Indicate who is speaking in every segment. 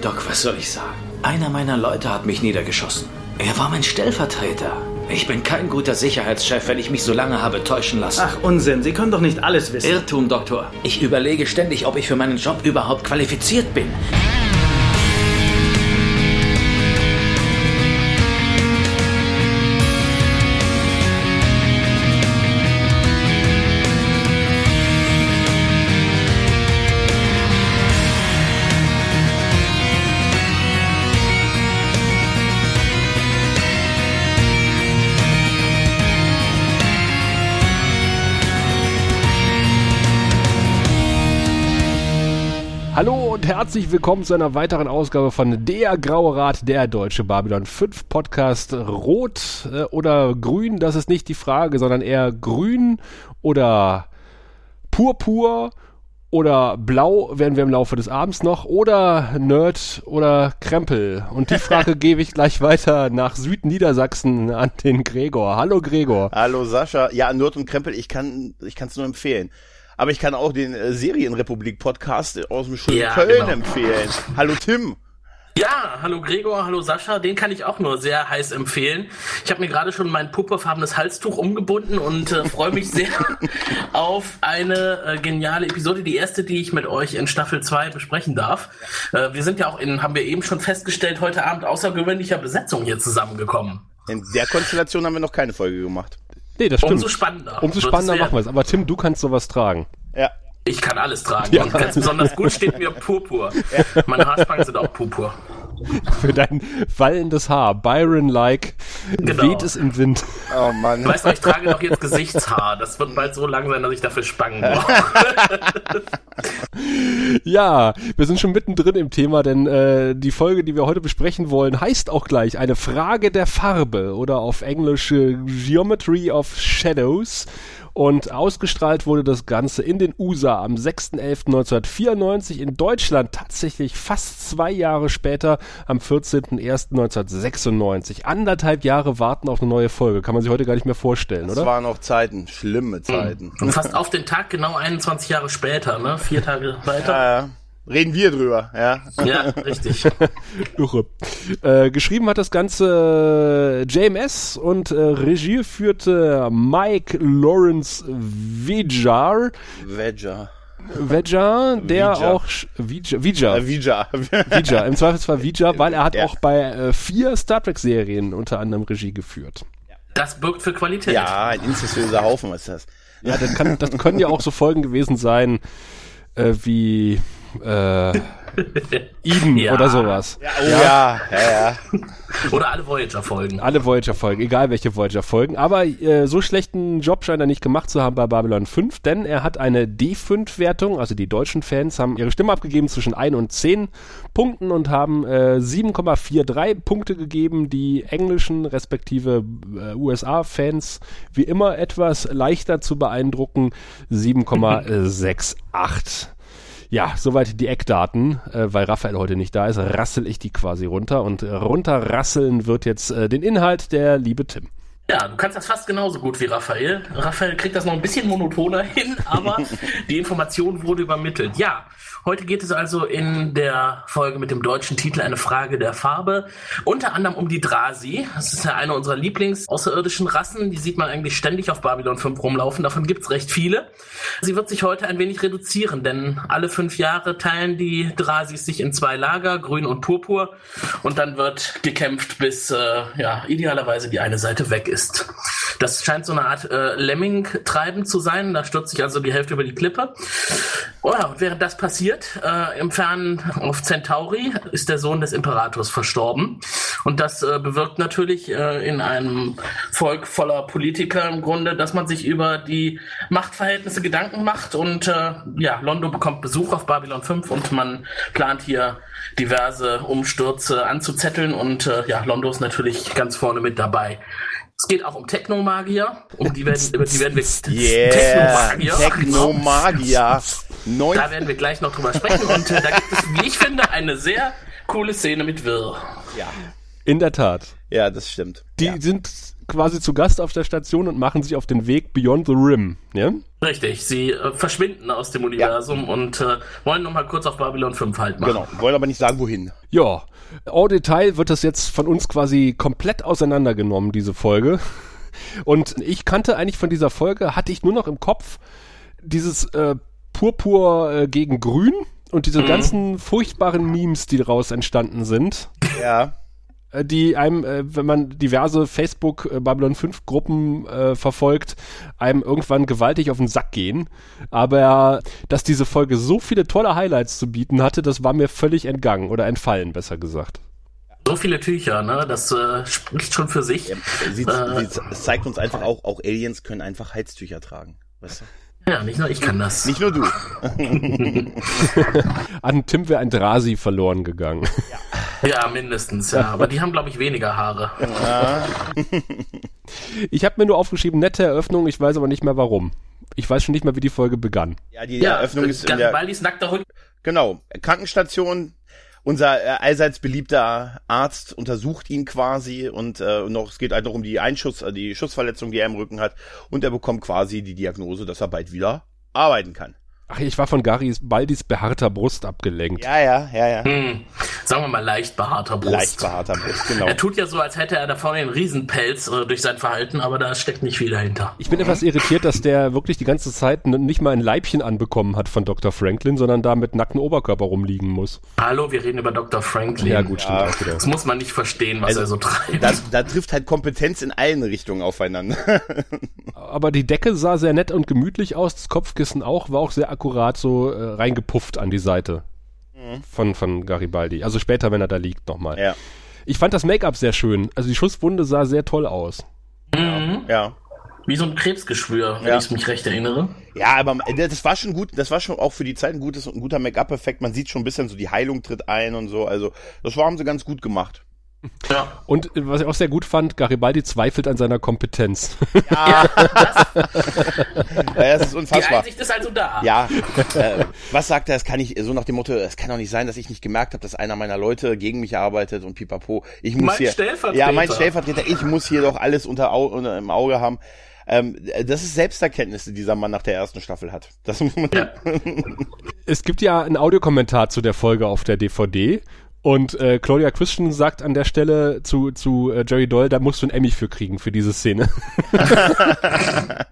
Speaker 1: Doc, was soll ich sagen? Einer meiner Leute hat mich niedergeschossen. Er war mein Stellvertreter. Ich bin kein guter Sicherheitschef, wenn ich mich so lange habe täuschen lassen.
Speaker 2: Ach, Unsinn, Sie können doch nicht alles wissen.
Speaker 1: Irrtum, Doktor. Ich überlege ständig, ob ich für meinen Job überhaupt qualifiziert bin.
Speaker 3: Herzlich willkommen zu einer weiteren Ausgabe von Der Graue Rat, der Deutsche Babylon 5 Podcast. Rot äh, oder grün, das ist nicht die Frage, sondern eher grün oder purpur oder blau werden wir im Laufe des Abends noch oder Nerd oder Krempel. Und die Frage gebe ich gleich weiter nach Südniedersachsen an den Gregor. Hallo Gregor.
Speaker 4: Hallo Sascha. Ja, Nerd und Krempel, ich kann ich kann es nur empfehlen. Aber ich kann auch den äh, Serienrepublik Podcast aus dem schönen
Speaker 5: Ja,
Speaker 4: Köln
Speaker 5: genau.
Speaker 4: empfehlen. Hallo Tim.
Speaker 5: Ja, hallo Gregor, hallo Sascha, den kann ich auch nur sehr heiß empfehlen. Ich habe mir gerade schon mein purpurfarbenes Halstuch umgebunden und äh, freue mich sehr auf eine äh, geniale Episode, die erste, die ich mit euch in Staffel 2 besprechen darf. Äh, wir sind ja auch in, haben wir eben schon festgestellt, heute Abend außergewöhnlicher Besetzung hier zusammengekommen.
Speaker 4: In der Konstellation haben wir noch keine Folge gemacht.
Speaker 3: Nee, das stimmt.
Speaker 5: Umso spannender.
Speaker 3: Umso spannender machen wir es. Aber Tim, du kannst sowas tragen.
Speaker 4: Ja.
Speaker 5: Ich kann alles tragen und ganz besonders gut steht mir Purpur. Meine Haarspangen sind auch Purpur.
Speaker 3: Für dein wallendes Haar. Byron-like
Speaker 5: Genau.
Speaker 3: weht es im Wind.
Speaker 4: Oh Mann.
Speaker 5: Weißt du, ich trage doch jetzt Gesichtshaar. Das wird bald so lang sein, dass ich dafür Spangen brauche.
Speaker 3: Ja, wir sind schon mittendrin im Thema, denn äh, die Folge, die wir heute besprechen wollen, heißt auch gleich eine Frage der Farbe oder auf Englisch äh, Geometry of Shadows. Und ausgestrahlt wurde das Ganze in den USA am 6.11.1994, in Deutschland tatsächlich fast zwei Jahre später, am 14.01.1996. Anderthalb Jahre warten auf eine neue Folge. Kann man sich heute gar nicht mehr vorstellen,
Speaker 4: Das
Speaker 3: oder?
Speaker 4: waren noch Zeiten, schlimme Zeiten.
Speaker 5: Und fast auf den Tag genau 21 Jahre später, ne? Vier Tage weiter.
Speaker 4: Ja, ja. Reden wir drüber, ja.
Speaker 5: Ja, richtig.
Speaker 3: Irre. Äh, geschrieben hat das Ganze äh, JMS und äh, Regie führte Mike Lawrence Vijar. Vijar, der
Speaker 4: Vijar.
Speaker 3: auch Vijar,
Speaker 4: Äh, Vija.
Speaker 3: Vijar, im Zweifelsfall Vijar, weil er hat
Speaker 4: Ja.
Speaker 3: auch bei äh, vier Star Trek Serien unter anderem Regie geführt.
Speaker 5: Das birgt für Qualität.
Speaker 4: ja, ein incestuöser Haufen ist das.
Speaker 3: Ja, das, kann, das können ja auch so Folgen gewesen sein äh, wie äh, Eden
Speaker 5: Ja.
Speaker 3: oder sowas.
Speaker 4: Oh ja, ja, ja.
Speaker 5: Oder alle Voyager-Folgen.
Speaker 3: Alle Voyager-Folgen, egal welche Voyager-Folgen. Aber äh, so schlechten Job scheint er nicht gemacht zu haben bei Babylon 5, denn er hat eine D5-Wertung, also die deutschen Fans haben ihre Stimme abgegeben zwischen 1 und 10 Punkten und haben äh, 7,43 Punkte gegeben. Die englischen respektive äh, USA-Fans wie immer etwas leichter zu beeindrucken, 7,68. Ja, soweit die Eckdaten, äh, weil Raphael heute nicht da ist, rassel ich die quasi runter und runterrasseln wird jetzt äh, den Inhalt der liebe Tim.
Speaker 5: Ja, du kannst das fast genauso gut wie Raphael. Raphael kriegt das noch ein bisschen monotoner hin, aber die Information wurde übermittelt. Ja, heute geht es also in der Folge mit dem deutschen Titel eine Frage der Farbe. Unter anderem um die Drasi. Das ist ja eine unserer Lieblings-außerirdischen Rassen. Die sieht man eigentlich ständig auf Babylon 5 rumlaufen. Davon gibt's recht viele. Sie wird sich heute ein wenig reduzieren, denn alle fünf Jahre teilen die Drasis sich in zwei Lager, grün und purpur. Und dann wird gekämpft, bis äh, ja, idealerweise die eine Seite weg ist. Das scheint so eine Art äh, Lemming-Treiben zu sein. Da stürzt sich also die Hälfte über die Klippe. Oh und während das passiert, äh, im Fernen auf Centauri ist der Sohn des Imperators verstorben. Und das äh, bewirkt natürlich äh, in einem Volk voller Politiker im Grunde, dass man sich über die Machtverhältnisse Gedanken macht. Und äh, ja, Londo bekommt Besuch auf Babylon 5 und man plant hier diverse Umstürze anzuzetteln. Und äh, ja, Londo ist natürlich ganz vorne mit dabei. Es geht auch um Technomagier, um die werden, über die werden wir
Speaker 4: Yeah,
Speaker 5: Technomagier.
Speaker 4: Technomagier. Neun
Speaker 5: Da werden wir gleich noch drüber sprechen und äh, da gibt es, wie ich finde, eine sehr coole Szene mit Wirr.
Speaker 4: ja.
Speaker 3: In der Tat.
Speaker 4: ja, das stimmt.
Speaker 3: Die
Speaker 4: ja.
Speaker 3: sind quasi zu Gast auf der Station und machen sich auf den Weg Beyond the Rim. Ja?
Speaker 5: Richtig, sie äh, verschwinden aus dem Universum ja. und äh, wollen nochmal kurz auf Babylon 5 halt machen.
Speaker 4: Genau, wollen aber nicht sagen, wohin.
Speaker 3: Ja, au Detail wird das jetzt von uns quasi komplett auseinandergenommen, diese Folge. Und ich kannte eigentlich von dieser Folge, hatte ich nur noch im Kopf dieses äh, Purpur äh, gegen Grün und diese mhm. ganzen furchtbaren Memes, die daraus entstanden sind.
Speaker 4: Ja.
Speaker 3: Äh, die einem, äh, wenn man diverse Facebook äh, Babylon 5 Gruppen äh, verfolgt, einem irgendwann gewaltig auf den Sack gehen. Aber dass diese Folge so viele tolle Highlights zu bieten hatte, das war mir völlig entgangen oder entfallen, besser gesagt.
Speaker 5: So viele Tücher, ne? Das äh, spricht schon für sich. Ja,
Speaker 4: sie, äh, sie zeigt uns einfach auch, auch Aliens können einfach Heiztücher tragen. Weißt du?
Speaker 5: Ja, nicht nur ich kann das.
Speaker 4: Nicht nur du.
Speaker 3: An Tim wäre ein Drasi verloren gegangen.
Speaker 5: Ja, ja mindestens, ja. Aber die haben, glaube ich, weniger Haare. Ja.
Speaker 3: Ich habe mir nur aufgeschrieben, nette Eröffnung, ich weiß aber nicht mehr warum. Ich weiß schon nicht mehr, wie die Folge begann.
Speaker 4: Ja, die ja, Eröffnung ist in der...
Speaker 5: Baldis nackter Rücken.
Speaker 4: Genau, Krankenstation, unser äh, allseits beliebter Arzt untersucht ihn quasi und äh, noch es geht halt noch um die Einschuss, äh, die Schussverletzung, die er im Rücken hat und er bekommt quasi die Diagnose, dass er bald wieder arbeiten kann.
Speaker 3: Ach, ich war von Garis Baldis behaarter Brust abgelenkt.
Speaker 4: Ja, ja, ja, ja. Hm.
Speaker 5: Sagen wir mal leicht behaarter Brust.
Speaker 4: Leicht behaarter Brust, genau.
Speaker 5: Er tut ja so, als hätte er da vorne einen Riesenpelz äh, durch sein Verhalten, aber da steckt nicht viel dahinter.
Speaker 3: Ich bin etwas irritiert, dass der wirklich die ganze Zeit nicht mal ein Leibchen anbekommen hat von Dr. Franklin, sondern da mit nacktem Oberkörper rumliegen muss.
Speaker 5: Hallo, wir reden über Dr. Franklin.
Speaker 3: Ja, gut, stimmt.
Speaker 5: Ja. Auch wieder. Das muss man nicht verstehen, was also, er so treibt.
Speaker 4: Da, da trifft halt Kompetenz in allen Richtungen aufeinander.
Speaker 3: aber die Decke sah sehr nett und gemütlich aus, das Kopfkissen auch, war auch sehr akkurat so äh, reingepufft an die Seite mhm. von, von Garibaldi. Also später, wenn er da liegt, nochmal.
Speaker 4: Ja.
Speaker 3: Ich fand das Make-up sehr schön. Also die Schusswunde sah sehr toll aus.
Speaker 5: Mhm. Ja. Wie so ein Krebsgeschwür, wenn ja. ich mich recht erinnere.
Speaker 4: Ja, aber das war schon gut, das war schon auch für die Zeit ein, gutes, ein guter Make-up-Effekt. Man sieht schon ein bisschen so, die Heilung tritt ein und so. Also, das war, haben sie ganz gut gemacht.
Speaker 3: Ja. Und äh, was ich auch sehr gut fand, Garibaldi zweifelt an seiner Kompetenz. Ja,
Speaker 4: das, ja, das ist unfassbar. Die
Speaker 5: Einsicht ist also da.
Speaker 4: Ja, äh, was sagt er? Es kann nicht, so nach dem Motto, es kann doch nicht sein, dass ich nicht gemerkt habe, dass einer meiner Leute gegen mich arbeitet und pipapo. Ich muss
Speaker 5: mein
Speaker 4: hier,
Speaker 5: Stellvertreter.
Speaker 4: Ja, mein Stellvertreter, ich muss hier doch alles unter, unter im Auge haben. Ähm, das ist Selbsterkenntnis, die dieser Mann nach der ersten Staffel hat. Das muss man ja.
Speaker 3: es gibt ja einen Audiokommentar zu der Folge auf der DVD und äh, Claudia Christian sagt an der Stelle zu, zu äh, Jerry Doyle, da musst du ein Emmy für kriegen für diese Szene.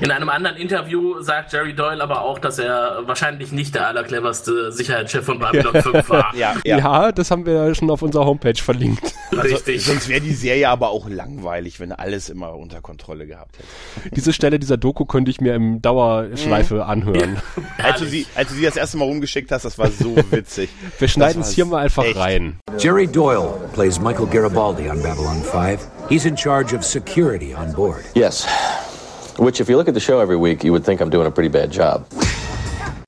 Speaker 5: In einem anderen Interview sagt Jerry Doyle aber auch, dass er wahrscheinlich nicht der allercleverste Sicherheitschef von Babylon 5 war.
Speaker 3: Ja, ja. ja, das haben wir ja schon auf unserer Homepage verlinkt.
Speaker 4: Also, Richtig. Sonst wäre die Serie aber auch langweilig, wenn alles immer unter Kontrolle gehabt hätte.
Speaker 3: Diese Stelle dieser Doku könnte ich mir im Dauerschleife mhm. anhören.
Speaker 4: als, du sie, als du sie das erste Mal rumgeschickt hast, das war so witzig.
Speaker 3: Wir schneiden es hier mal einfach echt. rein.
Speaker 6: Jerry Doyle plays Michael Garibaldi on Babylon 5. He's in charge of security on board.
Speaker 7: Yes. Which, if you look at the show every week, you would think I'm doing a pretty bad job.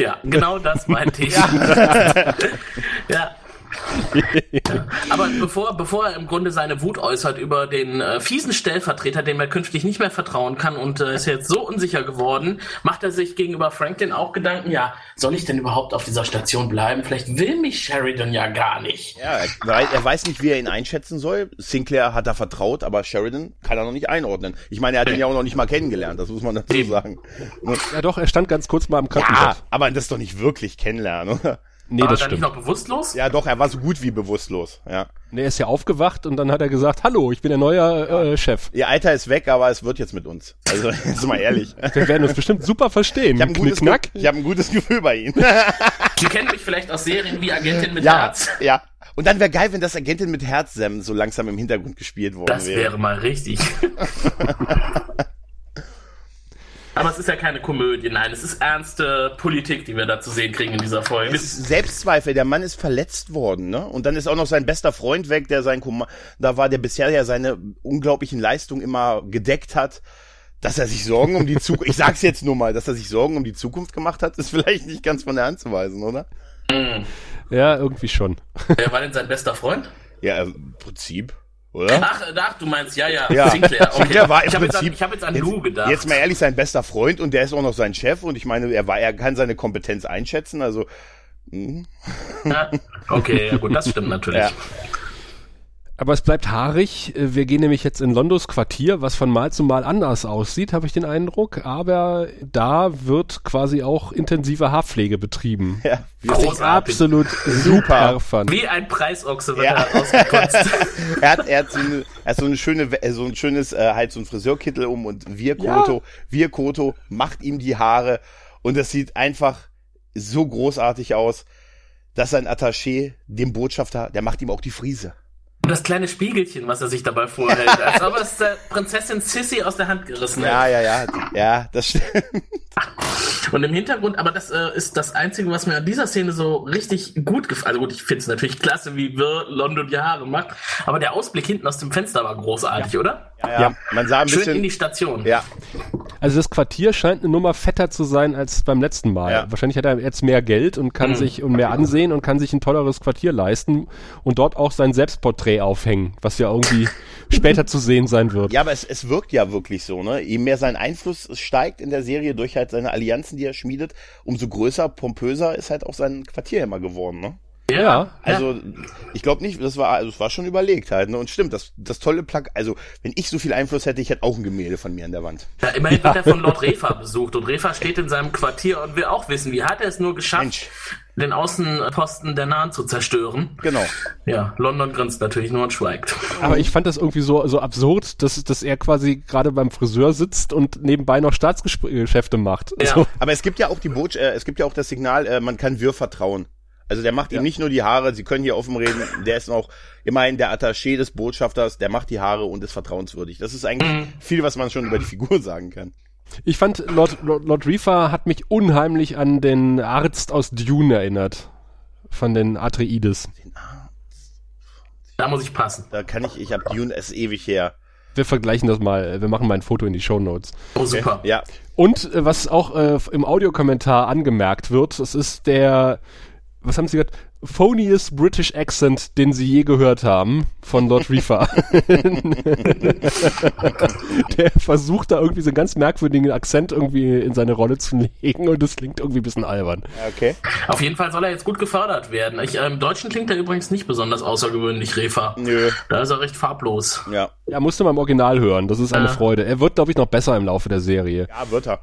Speaker 5: Ja, genau das meinte ich. ja. Aber bevor, bevor er im Grunde seine Wut äußert über den äh, fiesen Stellvertreter, dem er künftig nicht mehr vertrauen kann und äh, ist jetzt so unsicher geworden, macht er sich gegenüber Franklin auch Gedanken, ja, soll ich denn überhaupt auf dieser Station bleiben? Vielleicht will mich Sheridan ja gar nicht.
Speaker 4: Ja, er, er weiß nicht, wie er ihn einschätzen soll. Sinclair hat er vertraut, aber Sheridan kann er noch nicht einordnen. Ich meine, er hat ihn ja auch noch nicht mal kennengelernt, das muss man dazu sagen.
Speaker 3: Ja doch, er stand ganz kurz mal am Krankenbett. Ja,
Speaker 4: aber das ist doch nicht wirklich kennenlernen, oder?
Speaker 3: Nee,
Speaker 5: war
Speaker 3: das
Speaker 5: er
Speaker 3: stimmt.
Speaker 5: nicht noch bewusstlos?
Speaker 4: Ja, doch, er war so gut wie bewusstlos, ja.
Speaker 3: Nee, er ist ja aufgewacht und dann hat er gesagt, hallo, ich bin der neue äh, Chef.
Speaker 4: Ihr Alter ist weg, aber es wird jetzt mit uns. Also, jetzt mal ehrlich.
Speaker 3: Wir werden uns bestimmt super verstehen.
Speaker 4: Ich habe ein, gutes ich hab ein gutes Gefühl bei Ihnen.
Speaker 5: Sie kennen mich vielleicht aus Serien wie Agentin mit
Speaker 4: ja,
Speaker 5: Herz.
Speaker 4: Ja, und dann wäre geil, wenn das Agentin mit Herz so langsam im Hintergrund gespielt worden
Speaker 5: wäre. Das wäre mal richtig. Aber es ist ja keine Komödie, nein, es ist ernste Politik, die wir da zu sehen kriegen in dieser Folge.
Speaker 4: Es ist Selbstzweifel, der Mann ist verletzt worden, ne? Und dann ist auch noch sein bester Freund weg, der sein Kom da war, der bisher ja seine unglaublichen Leistungen immer gedeckt hat. Dass er sich Sorgen um die Zukunft, ich sag's jetzt nur mal, dass er sich Sorgen um die Zukunft gemacht hat, ist vielleicht nicht ganz von der Hand zu weisen, oder?
Speaker 3: Mhm. Ja, irgendwie schon.
Speaker 5: Wer war denn sein bester Freund?
Speaker 4: Ja, im Prinzip. Oder?
Speaker 5: Ach, ach, du meinst, ja, ja,
Speaker 4: ja. Sinclair.
Speaker 5: Okay.
Speaker 4: Sinclair war im
Speaker 5: ich habe
Speaker 4: Prinzip,
Speaker 5: jetzt, an, hab jetzt an Lou gedacht.
Speaker 4: Jetzt mal ehrlich, sein bester Freund und der ist auch noch sein Chef und ich meine, er war, er kann seine Kompetenz einschätzen, also.
Speaker 5: Mh. Ja, okay, ja gut, das stimmt natürlich. Ja.
Speaker 3: Aber es bleibt haarig. Äh, Wir gehen nämlich jetzt in Londos Quartier, was von Mal zu Mal anders aussieht, habe ich den Eindruck. Aber da wird quasi auch intensive Haarpflege betrieben.
Speaker 4: Ja,
Speaker 3: Was ich
Speaker 5: Großartig.
Speaker 3: absolut super fand.
Speaker 5: Wie ein Preisochse wird
Speaker 4: Ja.
Speaker 5: er ausgekotzt.
Speaker 4: er hat, er hat so, eine, er hat so eine schöne, so ein schönes, äh, halt so ein Friseurkittel um und wir Koto, wir Koto macht ihm die Haare und das sieht einfach so großartig aus, dass sein Attaché, dem Botschafter, der macht ihm auch die Friese.
Speaker 5: Und das kleine Spiegelchen, was er sich dabei vorhält, als ob er es der Prinzessin Sissy aus der Hand gerissen
Speaker 4: Ja,
Speaker 5: hätte.
Speaker 4: ja, ja, ja, das stimmt.
Speaker 5: Und im Hintergrund, aber das äh, ist das Einzige, was mir an dieser Szene so richtig gut gefällt. Also gut, ich finde es natürlich klasse, wie Wirr London die Haare macht, aber der Ausblick hinten aus dem Fenster war großartig, oder?
Speaker 4: Ja, ja. man sah ein
Speaker 5: Schön in
Speaker 4: bisschen,
Speaker 5: die Station.
Speaker 4: ja,
Speaker 3: Also das Quartier scheint eine Nummer fetter zu sein als beim letzten Mal.
Speaker 4: Ja.
Speaker 3: Wahrscheinlich hat er jetzt mehr Geld und kann sich und mehr ansehen und kann sich ein tolleres Quartier leisten und dort auch sein Selbstporträt aufhängen, was ja irgendwie später zu sehen sein wird.
Speaker 4: Ja, aber es, es wirkt ja wirklich so, ne? Je mehr sein Einfluss steigt in der Serie durch halt seine Allianzen, die er schmiedet, umso größer, pompöser ist halt auch sein Quartier immer geworden, ne?
Speaker 3: Ja.
Speaker 4: Also, ich glaube nicht, das war, also es war schon überlegt halt, ne? Und stimmt, das, das tolle Plug, also, wenn ich so viel Einfluss hätte, ich hätte auch ein Gemälde von mir an der Wand.
Speaker 5: Ja, immerhin wird er von Lord Refa besucht und Refa steht in seinem Quartier und will auch wissen, wie hat er es nur geschafft,
Speaker 4: Mensch.
Speaker 5: den Außenposten der Nahen zu zerstören.
Speaker 4: Genau.
Speaker 5: Ja, London grinst natürlich nur und schweigt.
Speaker 3: Aber ich fand das irgendwie so, so absurd, dass, dass er quasi gerade beim Friseur sitzt und nebenbei noch Staatsgeschäfte macht.
Speaker 5: Ja.
Speaker 3: So.
Speaker 4: Aber es gibt ja auch die Botsch äh, es gibt ja auch das Signal, äh, man kann Wirr vertrauen. Also der macht ihm nicht nur die Haare, sie können hier offen reden, der ist auch immerhin der Attaché des Botschafters, der macht die Haare und ist vertrauenswürdig. Das ist eigentlich viel, was man schon über die Figur sagen kann.
Speaker 3: Ich fand, Lord, Lord, Lord Reefer hat mich unheimlich an den Arzt aus Dune erinnert. Von den Atreides.
Speaker 5: Da muss ich passen.
Speaker 4: Da kann ich, ich hab Dune es ewig her.
Speaker 3: Wir vergleichen das mal. Wir machen mal ein Foto in die Show Notes.
Speaker 5: Oh, super.
Speaker 4: Ja,
Speaker 3: Und äh, was auch äh, im Audiokommentar angemerkt wird, es ist der, was haben Sie gesagt, phoniest British Accent, den Sie je gehört haben von Lord Reefer. der versucht da irgendwie so einen ganz merkwürdigen Akzent irgendwie in seine Rolle zu legen und es klingt irgendwie ein bisschen albern.
Speaker 4: okay.
Speaker 5: Auf jeden Fall soll er jetzt gut gefördert werden. Ich, äh, Im Deutschen klingt er übrigens nicht besonders außergewöhnlich, Refa.
Speaker 4: Nö.
Speaker 5: Da ist er recht farblos.
Speaker 4: Ja.
Speaker 3: Ja, musste man im Original hören, das ist eine
Speaker 5: Ja.
Speaker 3: Freude. Er wird, glaube ich, noch besser im Laufe der Serie.
Speaker 4: Ja, wird er.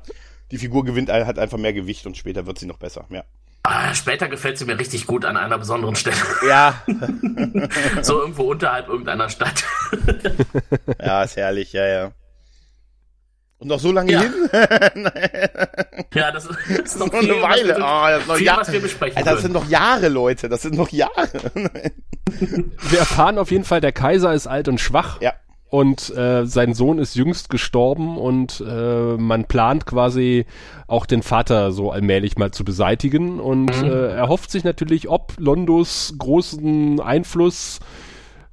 Speaker 4: Die Figur gewinnt, hat einfach mehr Gewicht und später wird sie noch besser. Ja.
Speaker 5: Ah, später gefällt sie mir richtig gut an einer besonderen Stelle.
Speaker 4: Ja,
Speaker 5: so irgendwo unterhalb irgendeiner Stadt.
Speaker 4: ja, ist herrlich, ja, ja. Und noch so lange
Speaker 5: Ja.
Speaker 4: hin?
Speaker 5: ja, das ist, das ist noch
Speaker 4: Noch
Speaker 5: viel,
Speaker 4: eine Weile.
Speaker 5: Was wir,
Speaker 4: Ah, das ist noch
Speaker 5: viel,
Speaker 4: Jahr-
Speaker 5: was wir besprechen
Speaker 4: Alter, das sind noch Jahre, Leute. Das sind noch Jahre.
Speaker 3: Wir erfahren auf jeden Fall, der Kaiser ist alt und schwach.
Speaker 4: ja.
Speaker 3: Und äh, sein Sohn ist jüngst gestorben und äh, man plant quasi auch den Vater so allmählich mal zu beseitigen. Und äh, er hofft sich natürlich, ob Londos großen Einfluss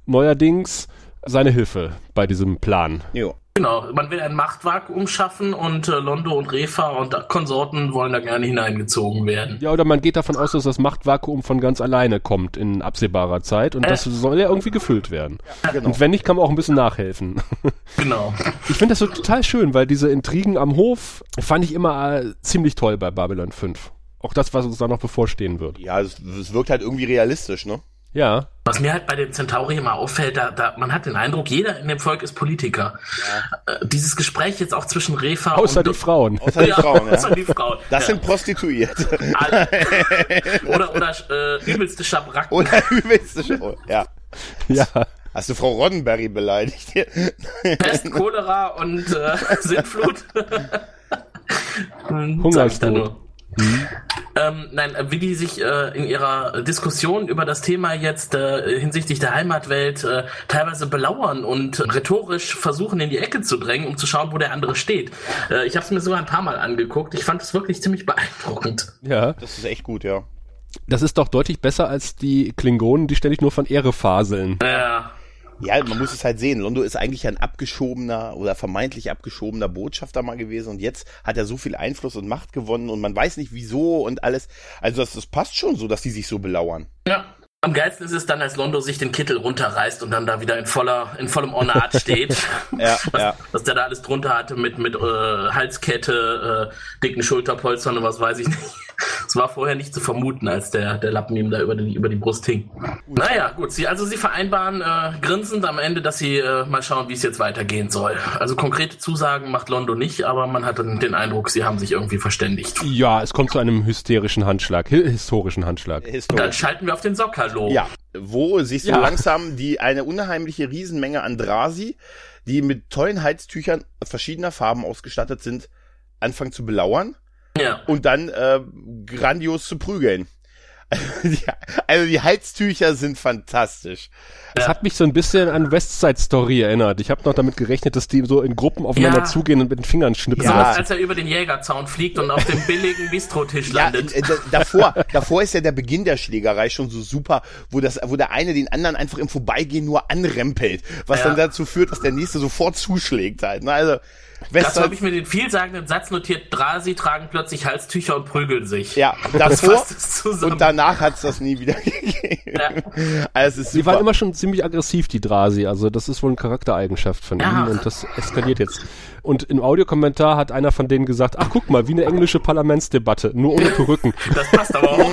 Speaker 3: neuerdings seine Hilfe bei diesem Plan.
Speaker 4: Jo.
Speaker 5: Genau, man will ein Machtvakuum schaffen und äh, Londo und Refa und Konsorten wollen da gerne hineingezogen werden.
Speaker 3: Ja, oder man geht davon aus, dass das Machtvakuum von ganz alleine kommt in absehbarer Zeit und das soll ja irgendwie gefüllt werden.
Speaker 4: Genau.
Speaker 3: Und wenn nicht, kann man auch ein bisschen nachhelfen.
Speaker 5: Genau.
Speaker 3: Ich finde das so total schön, weil diese Intrigen am Hof fand ich immer äh, ziemlich toll bei Babylon 5. Auch das, was uns da noch bevorstehen wird.
Speaker 4: Ja, es, es wirkt halt irgendwie realistisch, ne?
Speaker 3: Ja.
Speaker 5: Was mir halt bei den Centauri immer auffällt, da, da, man hat den Eindruck, jeder in dem Volk ist Politiker. Äh, dieses Gespräch jetzt auch zwischen Refa
Speaker 3: Außer
Speaker 5: und
Speaker 3: die Frauen.
Speaker 4: Außer die Frauen, ja.
Speaker 5: Außer die Frauen.
Speaker 4: Das
Speaker 5: ja.
Speaker 4: sind Prostituierte.
Speaker 5: Alle. oder oder äh, übelste Schabracken.
Speaker 4: Oder übelste Show. Ja.
Speaker 3: Ja.
Speaker 4: Hast du Frau Roddenberry beleidigt?
Speaker 5: Pest, Cholera und äh, Sintflut. Hm,
Speaker 3: Hungersnot.
Speaker 5: nur. Ähm, nein, äh, wie die sich äh, in ihrer Diskussion über das Thema jetzt äh, hinsichtlich der Heimatwelt äh, teilweise belauern und rhetorisch versuchen in die Ecke zu drängen, um zu schauen, wo der andere steht. Äh, ich habe es mir sogar ein paar Mal angeguckt. Ich fand es wirklich ziemlich beeindruckend.
Speaker 3: Ja.
Speaker 4: Das ist echt gut, ja.
Speaker 3: Das ist doch deutlich besser als die Klingonen, die ständig nur von Ehre faseln.
Speaker 5: Ja,
Speaker 4: Ja, man muss es halt sehen. Londo ist eigentlich ein abgeschobener oder vermeintlich abgeschobener Botschafter mal gewesen und jetzt hat er so viel Einfluss und Macht gewonnen und man weiß nicht wieso und alles. Also das, das passt schon so, dass die sich so belauern.
Speaker 5: ja. Am geilsten ist es dann, als Londo sich den Kittel runterreißt und dann da wieder in voller, in vollem Ornat steht.
Speaker 4: Ja,
Speaker 5: was,
Speaker 4: ja.
Speaker 5: was der da alles drunter hatte mit, mit äh, Halskette, äh, dicken Schulterpolstern und was weiß ich nicht. Es war vorher nicht zu vermuten, als der, der Lappen ihm da über die, über die Brust hing. Naja, gut. Sie, also sie vereinbaren äh, grinsend am Ende, dass sie äh, mal schauen, wie es jetzt weitergehen soll. Also konkrete Zusagen macht Londo nicht, aber man hat den, den Eindruck, sie haben sich irgendwie verständigt.
Speaker 3: Ja, es kommt zu einem hysterischen Handschlag, hi- historischen Handschlag.
Speaker 5: Und dann
Speaker 4: Historisch.
Speaker 5: schalten wir auf den Sockhallo.
Speaker 4: Ja, wo siehst du
Speaker 3: Ja.
Speaker 4: langsam die eine unheimliche Riesenmenge an Drasi, die mit tollen Heiztüchern verschiedener Farben ausgestattet sind, anfangen zu belauern
Speaker 5: ja.
Speaker 4: und dann äh, grandios zu prügeln. Die, also die Heiztücher sind fantastisch.
Speaker 3: Das hat mich so ein bisschen an West Side Story erinnert. Ich habe noch damit gerechnet, dass die so in Gruppen aufeinander
Speaker 5: Ja.
Speaker 3: zugehen und mit den Fingern schnipsen.
Speaker 4: Ja.
Speaker 5: als er über den Jägerzaun fliegt und auf dem billigen Bistrotisch
Speaker 4: Ja,
Speaker 5: landet.
Speaker 4: äh, d- davor, davor ist ja der Beginn der Schlägerei schon so super, wo das, wo der eine den anderen einfach im Vorbeigehen nur anrempelt, was
Speaker 5: Ja.
Speaker 4: dann dazu führt, dass der nächste sofort zuschlägt halt. Ne? Also
Speaker 5: Dazu
Speaker 4: West
Speaker 5: habe ich mir den vielsagenden Satz notiert, Drasi tragen plötzlich Halstücher und prügeln sich.
Speaker 4: ja,
Speaker 5: Das
Speaker 4: davor und danach hat's das nie wieder gegeben.
Speaker 5: Ja.
Speaker 4: Also es ist
Speaker 3: Sie
Speaker 4: super.
Speaker 3: waren immer schon ziemlich aggressiv, die Drasi. Also das ist wohl eine Charaktereigenschaft von
Speaker 5: Ja.
Speaker 3: ihnen und das eskaliert jetzt. Und im Audiokommentar hat einer von denen gesagt, ach guck mal, wie eine englische Parlamentsdebatte, nur ohne Perücken.
Speaker 5: Das passt aber auch.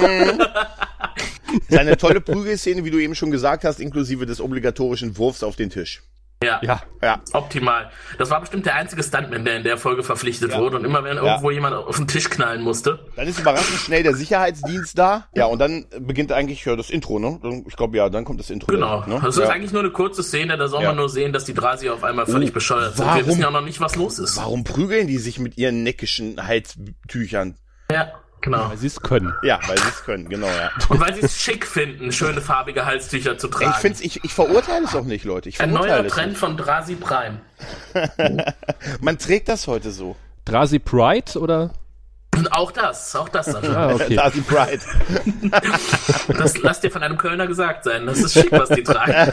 Speaker 4: ist eine tolle Prügelszene, wie du eben schon gesagt hast, inklusive des obligatorischen Wurfs auf den Tisch.
Speaker 5: Ja.
Speaker 3: Ja,
Speaker 4: Ja,
Speaker 5: Optimal. Das war bestimmt der einzige Stuntman, der in der Folge verpflichtet
Speaker 4: Ja.
Speaker 5: wurde und immer wenn
Speaker 4: Ja.
Speaker 5: irgendwo jemand auf den Tisch knallen musste.
Speaker 4: dann ist überraschend schnell der Sicherheitsdienst da. Ja, und dann beginnt eigentlich ja, das Intro, ne? Dann- Ich glaube, ja, dann kommt das Intro.
Speaker 5: Genau.
Speaker 4: Ne?
Speaker 5: Das
Speaker 4: ja.
Speaker 5: ist eigentlich nur eine kurze Szene, da soll
Speaker 4: Ja.
Speaker 5: man nur sehen, dass die Drasi auf einmal völlig
Speaker 4: Oh,
Speaker 5: bescheuert sind. Wir
Speaker 4: warum-
Speaker 5: wissen ja noch nicht, was los ist.
Speaker 4: Warum prügeln die sich mit ihren neckischen Halstüchern?
Speaker 5: Ja, genau.
Speaker 3: weil sie es können.
Speaker 4: Ja, weil sie es können, genau, ja.
Speaker 5: Und weil sie es schick finden, schöne farbige Halstücher zu tragen.
Speaker 4: Ich find's, ich, ich verurteile es auch nicht, Leute. Ich
Speaker 5: Ein
Speaker 4: verurteile
Speaker 5: neuer
Speaker 4: es
Speaker 5: Trend
Speaker 4: nicht.
Speaker 5: von Drasi Prime.
Speaker 4: Man trägt das heute so.
Speaker 3: Drasi Pride oder?
Speaker 5: Und auch das, auch das. Sascha.
Speaker 3: Ah, okay.
Speaker 4: Darcy Pride.
Speaker 5: Das lass dir von einem Kölner gesagt sein. Das ist schick, was die tragen.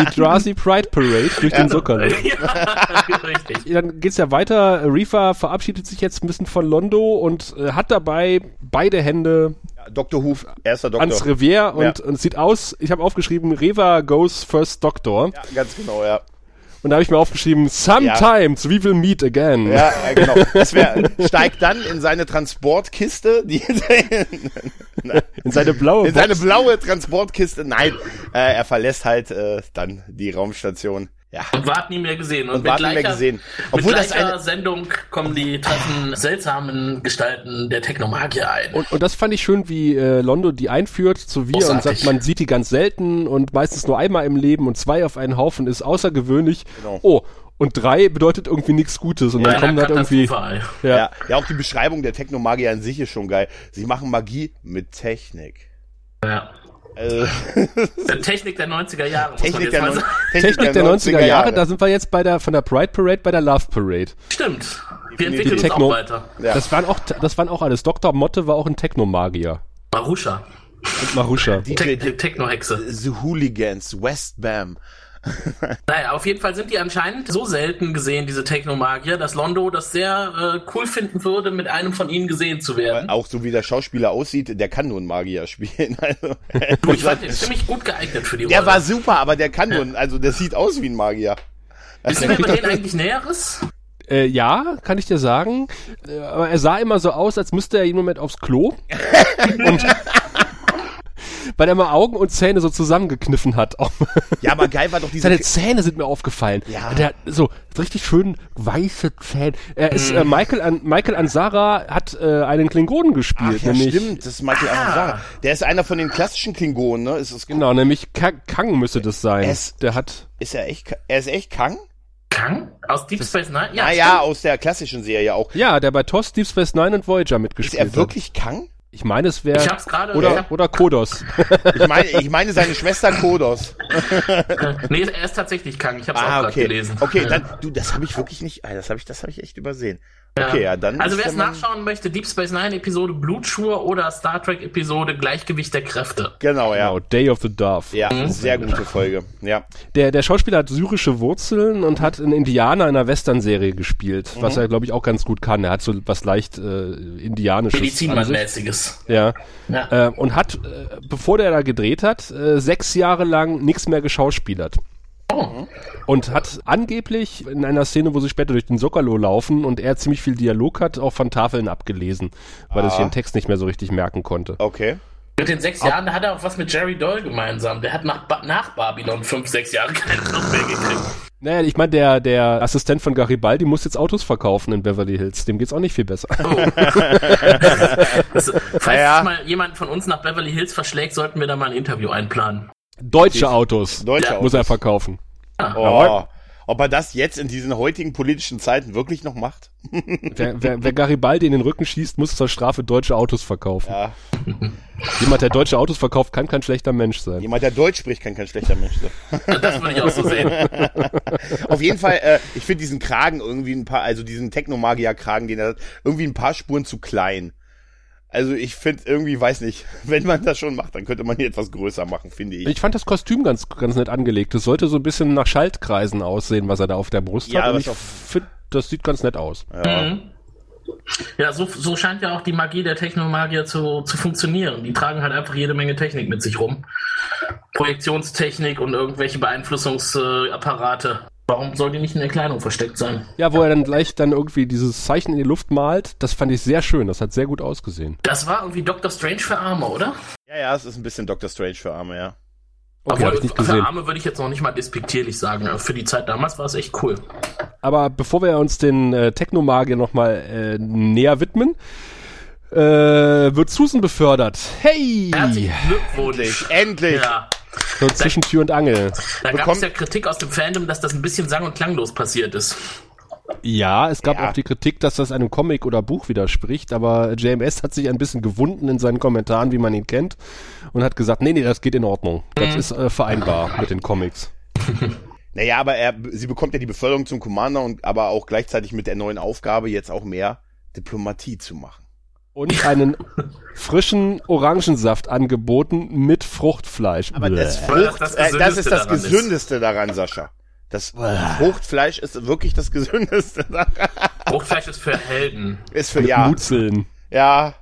Speaker 3: Die Drasi Pride Parade durch den Zucker.
Speaker 5: ja, richtig.
Speaker 3: Dann geht's ja weiter. Reefer verabschiedet sich jetzt ein bisschen von Londo und äh, hat dabei beide Hände
Speaker 4: Dr. Who, erster Doktor.
Speaker 3: ans Revier und,
Speaker 4: Ja.
Speaker 3: und es sieht aus, ich habe aufgeschrieben, Reva goes first Doctor.
Speaker 4: Ja, ganz genau, ja.
Speaker 3: Und da habe ich mir aufgeschrieben, sometimes we will meet again.
Speaker 4: Ja, ja, genau. Das wär, steigt dann in seine Transportkiste, die,
Speaker 3: In seine blaue
Speaker 4: in seine blaue Transportkiste. Nein, äh, er verlässt halt äh, dann die Raumstation. Ja.
Speaker 5: Und Wart nie mehr gesehen. Und,
Speaker 4: Und
Speaker 5: mit
Speaker 4: Wart nie mehr
Speaker 5: gleicher,
Speaker 4: gesehen. Obwohl
Speaker 5: mit
Speaker 4: das
Speaker 5: gleicher
Speaker 4: eine-
Speaker 5: Sendung kommen die treffen seltsamen Gestalten der Technomagier ein.
Speaker 3: Und, und das fand ich schön, wie äh, Londo die einführt zu Wir und
Speaker 5: Großartig.
Speaker 3: sagt, man sieht die ganz selten und meistens nur einmal im Leben und zwei auf einen Haufen ist außergewöhnlich.
Speaker 4: Genau.
Speaker 3: Oh, und drei bedeutet irgendwie nichts Gutes und dann
Speaker 5: Ja,
Speaker 3: kommen halt irgendwie. Ja.
Speaker 4: Ja. ja, auch die Beschreibung der Technomagier an sich ist schon geil. Sie machen Magie mit Technik.
Speaker 5: Ja.
Speaker 4: Also,
Speaker 5: Technik der 90er Jahre, muss man
Speaker 4: Technik,
Speaker 5: jetzt
Speaker 4: der,
Speaker 5: sagen.
Speaker 3: Technik der 90er Jahre, da sind wir jetzt bei der von der Pride Parade bei der Love Parade.
Speaker 5: Stimmt. Wir
Speaker 4: Die
Speaker 5: entwickeln uns
Speaker 3: Techno-
Speaker 5: auch weiter.
Speaker 4: Ja.
Speaker 3: Das waren auch das waren auch alles. Dr. Motte war auch ein Technomagier.
Speaker 5: Marusha.
Speaker 3: Und Marusha.
Speaker 4: Die,
Speaker 5: Te
Speaker 4: die,
Speaker 5: Techno-Hexe.
Speaker 4: The Hooligans, Westbam.
Speaker 5: Naja, auf jeden Fall sind die anscheinend so selten gesehen, diese Technomagier, dass Londo das sehr äh, cool finden würde, mit einem von ihnen gesehen zu werden.
Speaker 4: Auch so wie der Schauspieler aussieht, der kann nur einen Magier spielen. Also,
Speaker 5: Du, ich fand den ziemlich gut geeignet für die
Speaker 4: der
Speaker 5: Rolle.
Speaker 4: war super, aber der kann nur, also der sieht aus wie ein Magier.
Speaker 5: Wissen wir über den eigentlich Näheres?
Speaker 3: Äh, ja, kann ich dir sagen. Äh, aber er sah immer so aus, als müsste er jeden Moment aufs Klo. und weil er mal Augen und Zähne so zusammengekniffen hat.
Speaker 4: Ja, aber geil war doch diese.
Speaker 3: Seine Zähne sind mir aufgefallen.
Speaker 4: Ja.
Speaker 3: Der hat so richtig schön weiße Zähne. Er ist äh, Michael an Michael Ansara hat äh, einen Klingonen
Speaker 4: Ach
Speaker 3: gespielt,
Speaker 4: ja,
Speaker 3: nämlich
Speaker 4: stimmt, das ist Michael Ansara. Der ist einer von den klassischen Klingonen, ne? Ist, es,
Speaker 3: genau, nämlich Ka Kang müsste das sein.
Speaker 4: Es-
Speaker 3: Der hat
Speaker 4: ist er echt, er ist echt Kang?
Speaker 5: Kang? Aus Deep Space Nine?
Speaker 4: Ja,
Speaker 5: Ja,
Speaker 4: ja, aus der klassischen Serie auch.
Speaker 3: ja, der bei TOS, Deep Space Nine und Voyager
Speaker 4: Ist
Speaker 3: mitgespielt
Speaker 4: er wirklich Kang?
Speaker 3: Ich meine, es wäre
Speaker 5: Ich hab's gerade.
Speaker 3: oder
Speaker 5: hab,
Speaker 3: oder Kodos.
Speaker 4: Ich meine, ich meine seine Schwester Kodos.
Speaker 5: nee, er ist tatsächlich Kang. Ich hab's auch
Speaker 4: Ah,
Speaker 5: gerade
Speaker 4: okay.
Speaker 5: gelesen.
Speaker 4: Okay,
Speaker 5: Ja.
Speaker 4: dann, du, das habe ich wirklich nicht, ah, das habe ich, das habe ich echt übersehen. Okay, ja, dann.
Speaker 5: Also wer es nachschauen möchte, Deep Space Nine Episode Blutschwur oder Star Trek Episode Gleichgewicht der Kräfte.
Speaker 4: Genau, ja.
Speaker 3: Genau, Day of the Dove.
Speaker 4: Ja, sehr gute Folge. Ja.
Speaker 3: Der, der Schauspieler hat syrische Wurzeln und hat einen Indianer in einer Western-Serie gespielt, was
Speaker 4: Mhm.
Speaker 3: er, glaube ich, auch ganz gut kann. Er hat so was leicht äh, Indianisches.
Speaker 5: Medizinmann-mäßiges.
Speaker 3: Ja.
Speaker 5: Ja.
Speaker 3: Äh, und hat, äh, bevor der da gedreht hat, äh, sechs Jahre lang nichts mehr geschauspielert. Und hat angeblich in einer Szene, wo sie später durch den Sokalo laufen und er ziemlich viel Dialog hat, auch von Tafeln abgelesen, weil er sich den Text nicht mehr so richtig merken konnte.
Speaker 4: Okay.
Speaker 5: Mit den sechs Jahren hat er auch was mit Jerry Doyle gemeinsam. Der hat nach, ba nach Babylon fünf, sechs Jahre keinen Job mehr gekriegt.
Speaker 3: Naja, ich meine, der, der Assistent von Garibaldi muss jetzt Autos verkaufen in Beverly Hills. Dem geht's auch nicht viel besser.
Speaker 5: Das, falls
Speaker 4: Ja.
Speaker 5: sich mal jemand von uns nach Beverly Hills verschlägt, sollten wir da mal ein Interview einplanen.
Speaker 3: Deutsche Autos
Speaker 4: Deutsche
Speaker 5: Ja,
Speaker 3: muss er verkaufen.
Speaker 4: Oh. Ob er das jetzt in diesen heutigen politischen Zeiten wirklich noch macht?
Speaker 3: Wer, wer, wer Garibaldi in den Rücken schießt, muss zur Strafe deutsche Autos verkaufen.
Speaker 4: Ja.
Speaker 3: Jemand, der deutsche Autos verkauft, kann kein schlechter Mensch sein.
Speaker 4: Jemand, der Deutsch spricht, kann kein schlechter Mensch sein.
Speaker 5: Das würde ich auch so sehen.
Speaker 4: Auf jeden Fall, äh, ich finde diesen Kragen irgendwie ein paar, also diesen Technomagier-Kragen, den er hat, irgendwie ein paar Spuren zu klein. Also ich finde irgendwie, weiß nicht, wenn man das schon macht, dann könnte man ihn etwas größer machen, finde ich.
Speaker 3: Ich fand das Kostüm ganz, ganz nett angelegt. Es sollte so ein bisschen nach Schaltkreisen aussehen, was er da auf der Brust
Speaker 4: Ja,
Speaker 3: hat. Und ich finde, das sieht ganz nett aus.
Speaker 5: Ja, so, so scheint ja auch die Magie der Technomagier zu, zu funktionieren. Die tragen halt einfach jede Menge Technik mit sich rum. Projektionstechnik und irgendwelche Beeinflussungsapparate. Warum soll die nicht in der Kleidung versteckt sein?
Speaker 3: Ja, wo er dann gleich dann irgendwie dieses Zeichen in die Luft malt, das fand ich sehr schön. Das hat sehr gut ausgesehen.
Speaker 5: Das war irgendwie Doctor Strange für Arme, oder?
Speaker 4: Ja, ja, es ist ein bisschen Doctor Strange für Arme, ja.
Speaker 3: Okay, hab ich nicht gesehen.
Speaker 5: für Arme würde ich jetzt noch nicht mal despektierlich sagen. Für die Zeit damals war es echt cool.
Speaker 3: Aber bevor wir uns den äh, Technomagier nochmal äh, näher widmen, äh, wird Susan befördert. Hey!
Speaker 5: Herzlichen Glückwunsch.
Speaker 4: Endlich!
Speaker 5: Ja,
Speaker 3: So zwischen Tür und Angel.
Speaker 5: da gab es ja Kritik aus dem Fandom, dass das ein bisschen sang- und klanglos passiert ist.
Speaker 3: Ja, es gab
Speaker 4: Ja.
Speaker 3: auch die Kritik, dass das einem Comic oder Buch widerspricht, aber JMS hat sich ein bisschen gewunden in seinen Kommentaren, wie man ihn kennt, und hat gesagt, nee, nee, das geht in Ordnung. Das ist äh, vereinbar mit den Comics.
Speaker 4: Naja, aber er, sie bekommt ja die Beförderung zum Commander und aber auch gleichzeitig mit der neuen Aufgabe jetzt auch mehr Diplomatie zu machen.
Speaker 3: Und einen frischen Orangensaft angeboten mit Fruchtfleisch.
Speaker 4: Aber das.
Speaker 5: Weil das
Speaker 4: Frucht,
Speaker 5: das
Speaker 4: äh, das ist das
Speaker 5: Gesündeste daran ist.
Speaker 4: Gesündeste daran, Sascha. Das Fruchtfleisch ist wirklich das Gesündeste daran.
Speaker 5: Fruchtfleisch ist für Helden.
Speaker 4: Ist für,
Speaker 3: mit
Speaker 4: ja,
Speaker 3: Mutzeln.
Speaker 4: ja.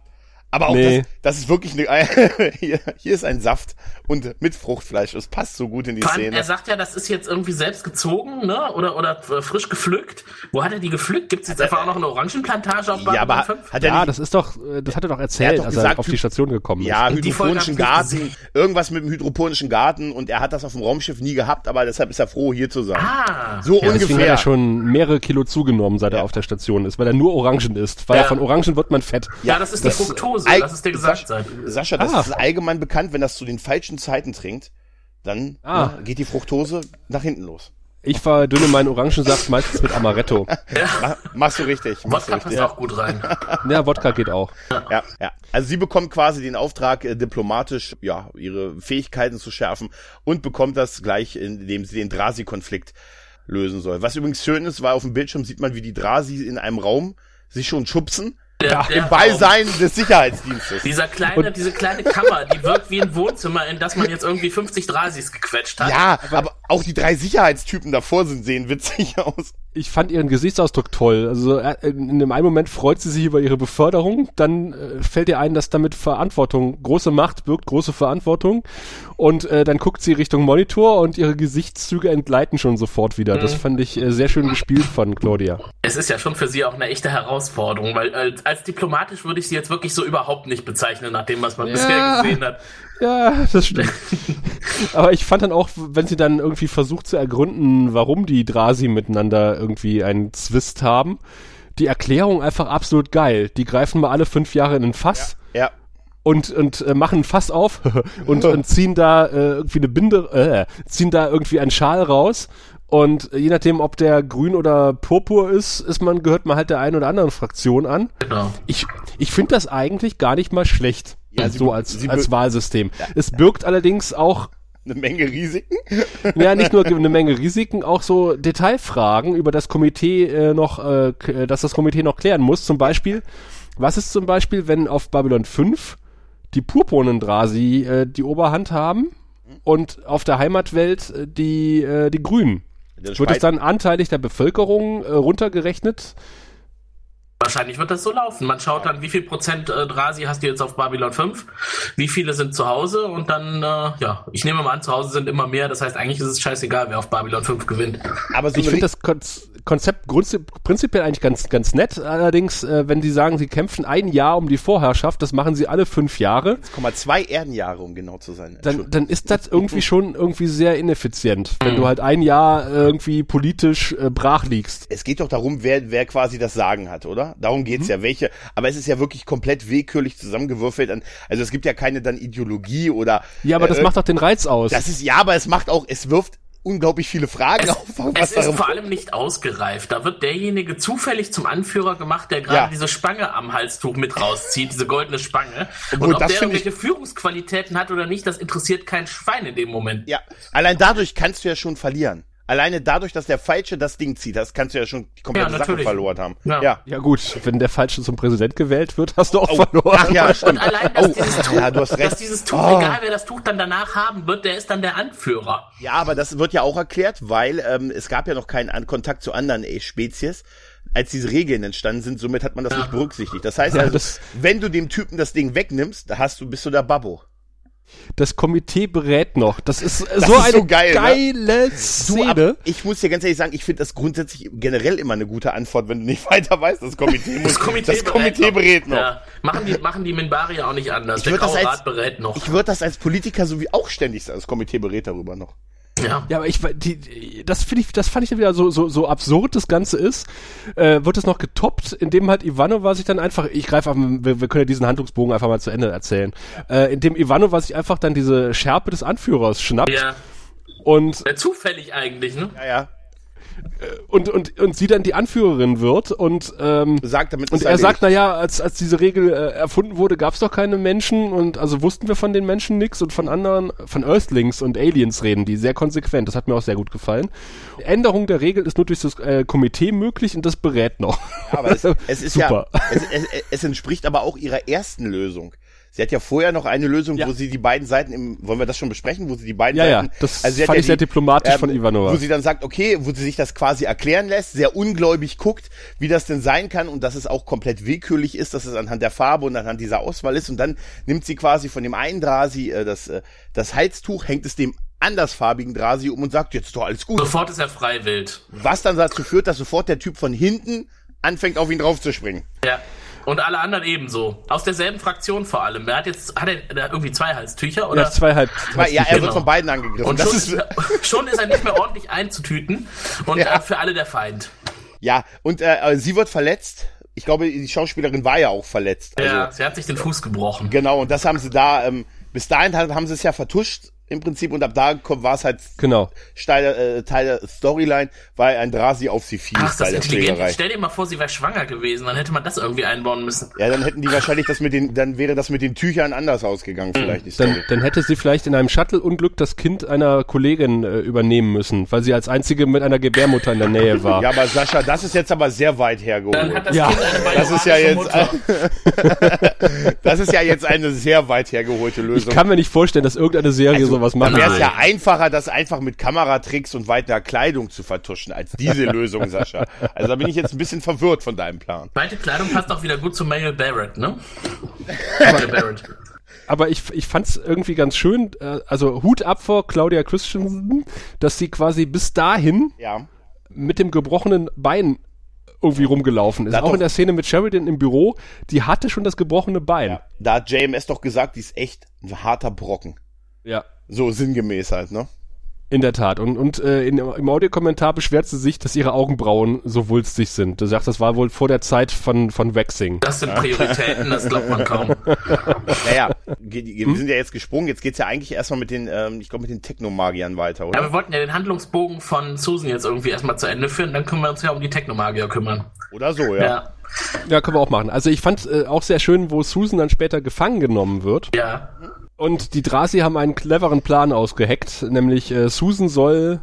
Speaker 4: Aber auch
Speaker 3: Nee.
Speaker 4: das, das ist wirklich eine, hier, hier ist ein Saft und mit Fruchtfleisch. Es passt so gut in die
Speaker 5: Vor allem,
Speaker 4: Szene.
Speaker 5: er sagt ja, das ist jetzt irgendwie selbst gezogen, ne? Oder, oder frisch gepflückt. Wo hat er die gepflückt? Gibt es jetzt einfach auch noch eine Orangenplantage auf
Speaker 4: Ja, aber
Speaker 5: Babylon 5?
Speaker 4: hat er
Speaker 3: Ja,
Speaker 4: nicht,
Speaker 3: das ist doch, äh, das hat er doch
Speaker 4: Er
Speaker 3: erzählt,
Speaker 4: hat doch
Speaker 3: als
Speaker 4: gesagt,
Speaker 3: er auf die Station gekommen ist.
Speaker 4: ja,
Speaker 5: Die Folge
Speaker 4: hydroponischen Garten, irgendwas mit dem hydroponischen Garten und er hat das auf dem Raumschiff nie gehabt, aber deshalb ist er froh, hier zu sein.
Speaker 5: Ah,
Speaker 4: so
Speaker 3: Ja, deswegen hat
Speaker 4: ungefähr.
Speaker 3: er schon mehrere Kilo zugenommen, seit er
Speaker 4: Ja.
Speaker 3: auf der Station ist, weil er nur Orangen isst. Weil
Speaker 5: Ja.
Speaker 3: von Orangen wird man fett.
Speaker 5: ja, das ist
Speaker 3: das-
Speaker 5: die Fructose, das ist der Gesagtsein.
Speaker 4: Sascha, das
Speaker 3: Ah.
Speaker 4: ist allgemein bekannt, wenn das zu den falschen Zeiten trinkt, dann
Speaker 3: Ah.
Speaker 4: ne, geht die Fructose nach hinten los.
Speaker 3: Ich verdünne meinen Orangensaft meistens mit Amaretto.
Speaker 4: Ma- Machst du richtig. Machst du
Speaker 5: Wodka passt
Speaker 4: richtig.
Speaker 5: auch gut rein.
Speaker 3: Ja, Wodka geht auch.
Speaker 4: Ja, ja. Also sie bekommt quasi den Auftrag, äh, diplomatisch ja ihre Fähigkeiten zu schärfen und bekommt das gleich, indem sie den Drasi-Konflikt lösen soll. Was übrigens schön ist, weil auf dem Bildschirm sieht man, wie die Drasi in einem Raum sich schon schubsen.
Speaker 5: Der, der
Speaker 4: Im Beisein des Sicherheitsdienstes.
Speaker 5: Dieser kleine, diese kleine Kammer, die wirkt wie ein Wohnzimmer, in das man jetzt irgendwie 50 Drasis gequetscht hat.
Speaker 4: Ja, aber auch die drei Sicherheitstypen davor sind sehen witzig aus.
Speaker 3: Ich fand ihren Gesichtsausdruck toll. Also äh, in dem einen Moment freut sie sich über ihre Beförderung, dann äh, fällt ihr ein, dass damit Verantwortung, große Macht birgt große Verantwortung und äh, dann guckt sie Richtung Monitor und ihre Gesichtszüge entgleiten schon sofort wieder. Das fand ich äh, sehr schön gespielt von Claudia.
Speaker 5: Es ist ja schon für sie auch eine echte Herausforderung, weil als, als diplomatisch würde ich sie jetzt wirklich so überhaupt nicht bezeichnen, nach dem, was man bisher gesehen hat.
Speaker 3: Ja, das stimmt. Aber ich fand dann auch, wenn sie dann irgendwie versucht zu ergründen, warum die Drasi miteinander irgendwie einen Zwist haben, die Erklärung einfach absolut geil. Die greifen mal alle fünf Jahre in ein Fass
Speaker 4: Ja.
Speaker 3: und, und äh, machen ein Fass auf und, und ziehen da äh, irgendwie eine Binde, äh, ziehen da irgendwie einen Schal raus. Und je nachdem, ob der grün oder purpur ist, ist man, gehört man halt der einen oder anderen Fraktion an.
Speaker 5: Genau.
Speaker 3: Ich, ich finde das eigentlich gar nicht mal schlecht.
Speaker 4: Ja, sie
Speaker 3: so als, als Wahlsystem. Es birgt allerdings auch
Speaker 4: Eine Menge Risiken.
Speaker 3: ja, nicht nur eine Menge Risiken, auch so Detailfragen über das Komitee äh, noch, äh, äh, dass das Komitee noch klären muss. Zum Beispiel, was ist zum Beispiel, wenn auf Babylon 5 die purpurnen Drasi äh, die Oberhand haben und auf der Heimatwelt äh, die, äh, die Grünen? Wird es dann anteilig der Bevölkerung äh, runtergerechnet?
Speaker 5: Wahrscheinlich wird das so laufen. Man schaut dann, wie viel Prozent äh, Drasi hast du jetzt auf Babylon 5, wie viele sind zu Hause und dann, äh, ja, ich nehme mal an, zu Hause sind immer mehr. Das heißt, eigentlich ist es scheißegal, wer auf Babylon 5 gewinnt.
Speaker 4: Aber so
Speaker 3: Ich finde das Kon Konzept prinzipiell eigentlich ganz, ganz nett. Allerdings, äh, wenn die sagen, sie kämpfen ein Jahr um die Vorherrschaft, das machen sie alle fünf Jahre,
Speaker 4: 1,2 Erdenjahre, um genau zu sein.
Speaker 3: dann, dann ist das irgendwie schon irgendwie sehr ineffizient, wenn du halt ein Jahr irgendwie politisch äh, brach liegst.
Speaker 4: es geht doch darum, wer, wer quasi das Sagen hat, oder? Darum geht's ja, welche. Aber es ist ja wirklich komplett willkürlich zusammengewürfelt. An, also es gibt ja keine dann Ideologie oder.
Speaker 3: Ja, aber das
Speaker 4: äh,
Speaker 3: macht doch den Reiz aus.
Speaker 4: Das ist ja, aber es macht auch, es wirft unglaublich viele Fragen auf.
Speaker 5: Es ist vor allem nicht ausgereift. Da wird derjenige zufällig zum Anführer gemacht, der gerade
Speaker 4: Ja.
Speaker 5: diese Spange am Halstuch mit rauszieht, diese goldene Spange.
Speaker 4: Obwohl,
Speaker 5: Und ob
Speaker 4: das
Speaker 5: der irgendwelche Führungsqualitäten hat oder nicht, das interessiert kein Schwein in dem Moment.
Speaker 4: ja, allein dadurch kannst du ja schon verlieren. Alleine dadurch, dass der Falsche das Ding zieht, das kannst du ja schon die komplette
Speaker 5: Ja,
Speaker 4: Sache verloren haben.
Speaker 5: Ja.
Speaker 4: ja.
Speaker 3: ja gut, wenn der Falsche zum Präsident gewählt wird, hast du auch
Speaker 4: Oh,
Speaker 3: verloren.
Speaker 4: ach ja,
Speaker 5: Und
Speaker 4: stimmt.
Speaker 5: allein, dass
Speaker 4: Oh,
Speaker 5: dieses Tuch,
Speaker 4: ja, du hast recht.
Speaker 5: dass dieses Tuch,
Speaker 4: Oh.
Speaker 5: egal wer das Tuch dann danach haben wird, der ist dann der Anführer.
Speaker 4: Ja, aber das wird ja auch erklärt, weil ähm, es gab ja noch keinen An Kontakt zu anderen äh, Spezies, als diese Regeln entstanden sind. Somit hat man das nicht berücksichtigt. Das heißt
Speaker 3: Ja,
Speaker 4: also,
Speaker 3: das-
Speaker 4: wenn du dem Typen das Ding wegnimmst, da hast du bist du der Babbo.
Speaker 3: Das Komitee berät noch. Das ist
Speaker 4: Das
Speaker 3: so
Speaker 4: ist
Speaker 3: eine
Speaker 4: so geil, ne?
Speaker 3: geile
Speaker 4: Du,
Speaker 3: Szene.
Speaker 4: aber ich muss dir ganz ehrlich sagen, ich finde das grundsätzlich generell immer eine gute Antwort, wenn du nicht weiter weißt. Das Komitee muss,
Speaker 5: Das Komitee,
Speaker 4: das Komitee berät noch.
Speaker 5: Ja. Machen die, machen die Minbari auch nicht anders.
Speaker 4: Ich
Speaker 5: Der
Speaker 4: das als-
Speaker 5: berät noch.
Speaker 4: Ich würde das als Politiker so wie auch ständig sagen. Das Komitee berät darüber noch.
Speaker 5: Ja.
Speaker 3: Ja, aber ich die, das finde ich, das fand ich dann wieder so so so absurd das Ganze ist. Äh, wird es noch getoppt, indem halt Ivanova sich dann einfach, ich greife auf, wir, wir können ja diesen Handlungsbogen einfach mal zu Ende erzählen, äh, indem Ivanova sich einfach dann diese Schärpe des Anführers schnappt
Speaker 5: ja.
Speaker 3: und
Speaker 5: Äh, Zufällig eigentlich, ne?
Speaker 4: Ja, ja.
Speaker 3: Und und und sie dann die Anführerin wird und ähm,
Speaker 4: Sagt damit
Speaker 3: und er
Speaker 4: erledigt.
Speaker 3: sagt, naja, als, als diese Regel äh, erfunden wurde, gab es doch keine Menschen und also wussten wir von den Menschen nichts und von anderen, von Earthlings und Aliens reden die sehr konsequent. Das hat mir auch sehr gut gefallen. Änderung der Regel ist nur durch das äh, Komitee möglich und das berät noch.
Speaker 4: Ja, aber es, es ist
Speaker 3: Super.
Speaker 4: ja, es, es, es entspricht aber auch ihrer ersten Lösung. Sie hat ja vorher noch eine Lösung,
Speaker 3: Ja.
Speaker 4: wo sie die beiden Seiten im, wollen wir das schon besprechen, wo sie die beiden
Speaker 3: Ja, ja,
Speaker 4: Seiten,
Speaker 3: das
Speaker 4: sie hat
Speaker 3: fand
Speaker 4: ja
Speaker 3: ich sehr diplomatisch von Ivanova.
Speaker 4: Wo sie dann sagt, okay, wo sie sich das quasi erklären lässt, sehr ungläubig guckt, wie das denn sein kann und dass es auch komplett willkürlich ist, dass es anhand der Farbe und anhand dieser Auswahl ist und dann nimmt sie quasi von dem einen Drasi äh, das, äh, das Halstuch, hängt es dem andersfarbigen Drasi um und sagt, jetzt ist doch alles gut.
Speaker 5: Sofort ist er freiwillig.
Speaker 4: Was dann dazu führt, dass sofort der Typ von hinten anfängt, auf ihn draufzuspringen.
Speaker 5: Ja. Und alle anderen ebenso. Aus derselben Fraktion vor allem. Er hat jetzt, hat er da irgendwie zwei Halstücher oder?
Speaker 3: Ja, zweieinhalb.
Speaker 4: Weil, ja, er
Speaker 5: Genau.
Speaker 4: wird von beiden angegriffen.
Speaker 5: und
Speaker 4: das
Speaker 5: schon
Speaker 4: ist,
Speaker 5: er, schon ist er nicht mehr ordentlich einzutüten und
Speaker 4: Ja.
Speaker 5: äh, für alle der Feind.
Speaker 4: ja, und äh, sie wird verletzt. Ich glaube, die Schauspielerin war ja auch verletzt. Also,
Speaker 5: ja, sie hat sich den Fuß gebrochen.
Speaker 4: Genau, und das haben sie da, ähm, bis dahin haben sie es ja vertuscht im Prinzip und ab da kommt- war es halt
Speaker 3: Genau.
Speaker 4: Teil, äh, Teil der Storyline, weil ein Drasi auf sie fiel
Speaker 5: Ach, das ist intelligent. Stell dir mal vor, sie wäre schwanger gewesen, dann hätte man das irgendwie einbauen müssen.
Speaker 4: Ja, dann hätten die wahrscheinlich das mit den, dann wäre das mit den Tüchern anders ausgegangen, vielleicht die Story.
Speaker 3: Dann, dann hätte sie vielleicht in einem Shuttle-Unglück das Kind einer Kollegin äh, übernehmen müssen, weil sie als einzige mit einer Gebärmutter in der Nähe war.
Speaker 4: Ja, aber Sascha, das ist jetzt aber sehr weit
Speaker 5: Dann
Speaker 4: hergeholt.
Speaker 5: hat das
Speaker 3: Ja.
Speaker 5: Kind eine
Speaker 4: Das ist ja jetzt, das ist ja jetzt eine sehr weit hergeholte
Speaker 3: Ich
Speaker 4: Lösung.
Speaker 3: kann mir nicht vorstellen, dass irgendeine Serie sowas
Speaker 4: Dann
Speaker 3: machen
Speaker 4: wäre es ja einfacher, das einfach mit Kameratricks und weiter Kleidung zu vertuschen, als diese Lösung, Sascha. Also da bin ich jetzt ein bisschen verwirrt von deinem Plan.
Speaker 5: Weite Kleidung passt auch wieder gut zu Mayle Barrett, ne? Mayle Barrett.
Speaker 3: Aber ich, ich fand es irgendwie ganz schön, äh, also Hut ab vor Claudia Christensen, dass sie quasi bis dahin
Speaker 4: Ja.
Speaker 3: mit dem gebrochenen Bein irgendwie rumgelaufen ist.
Speaker 4: Da
Speaker 3: Auch
Speaker 4: doch-
Speaker 3: in der Szene mit Sheridan im Büro, die hatte schon das gebrochene Bein.
Speaker 4: Da hat JMS doch gesagt, die ist echt ein harter Brocken.
Speaker 3: Ja.
Speaker 4: So sinngemäß halt, ne?
Speaker 3: In der Tat. Und, und äh, in, im Audiokommentar beschwert sie sich, dass ihre Augenbrauen so wulstig sind. Du sagst, das war wohl vor der Zeit von, von Waxing.
Speaker 5: Das sind Prioritäten, das glaubt man kaum.
Speaker 4: Naja, ge-
Speaker 3: Hm?
Speaker 4: wir sind ja jetzt gesprungen, jetzt geht's ja eigentlich erstmal mit den, ähm, ich glaube, mit den Technomagiern weiter,
Speaker 5: Ja,
Speaker 4: oder?
Speaker 5: wir wollten ja den Handlungsbogen von Susan jetzt irgendwie erstmal zu Ende führen, dann können wir uns ja um die Technomagier kümmern.
Speaker 4: Oder so, ja.
Speaker 5: Ja.
Speaker 3: Ja, können wir auch machen. Also ich fand äh, auch sehr schön, wo Susan dann später gefangen genommen wird.
Speaker 5: Ja.
Speaker 3: Und die Drasi haben einen cleveren Plan ausgeheckt, nämlich äh, Susan soll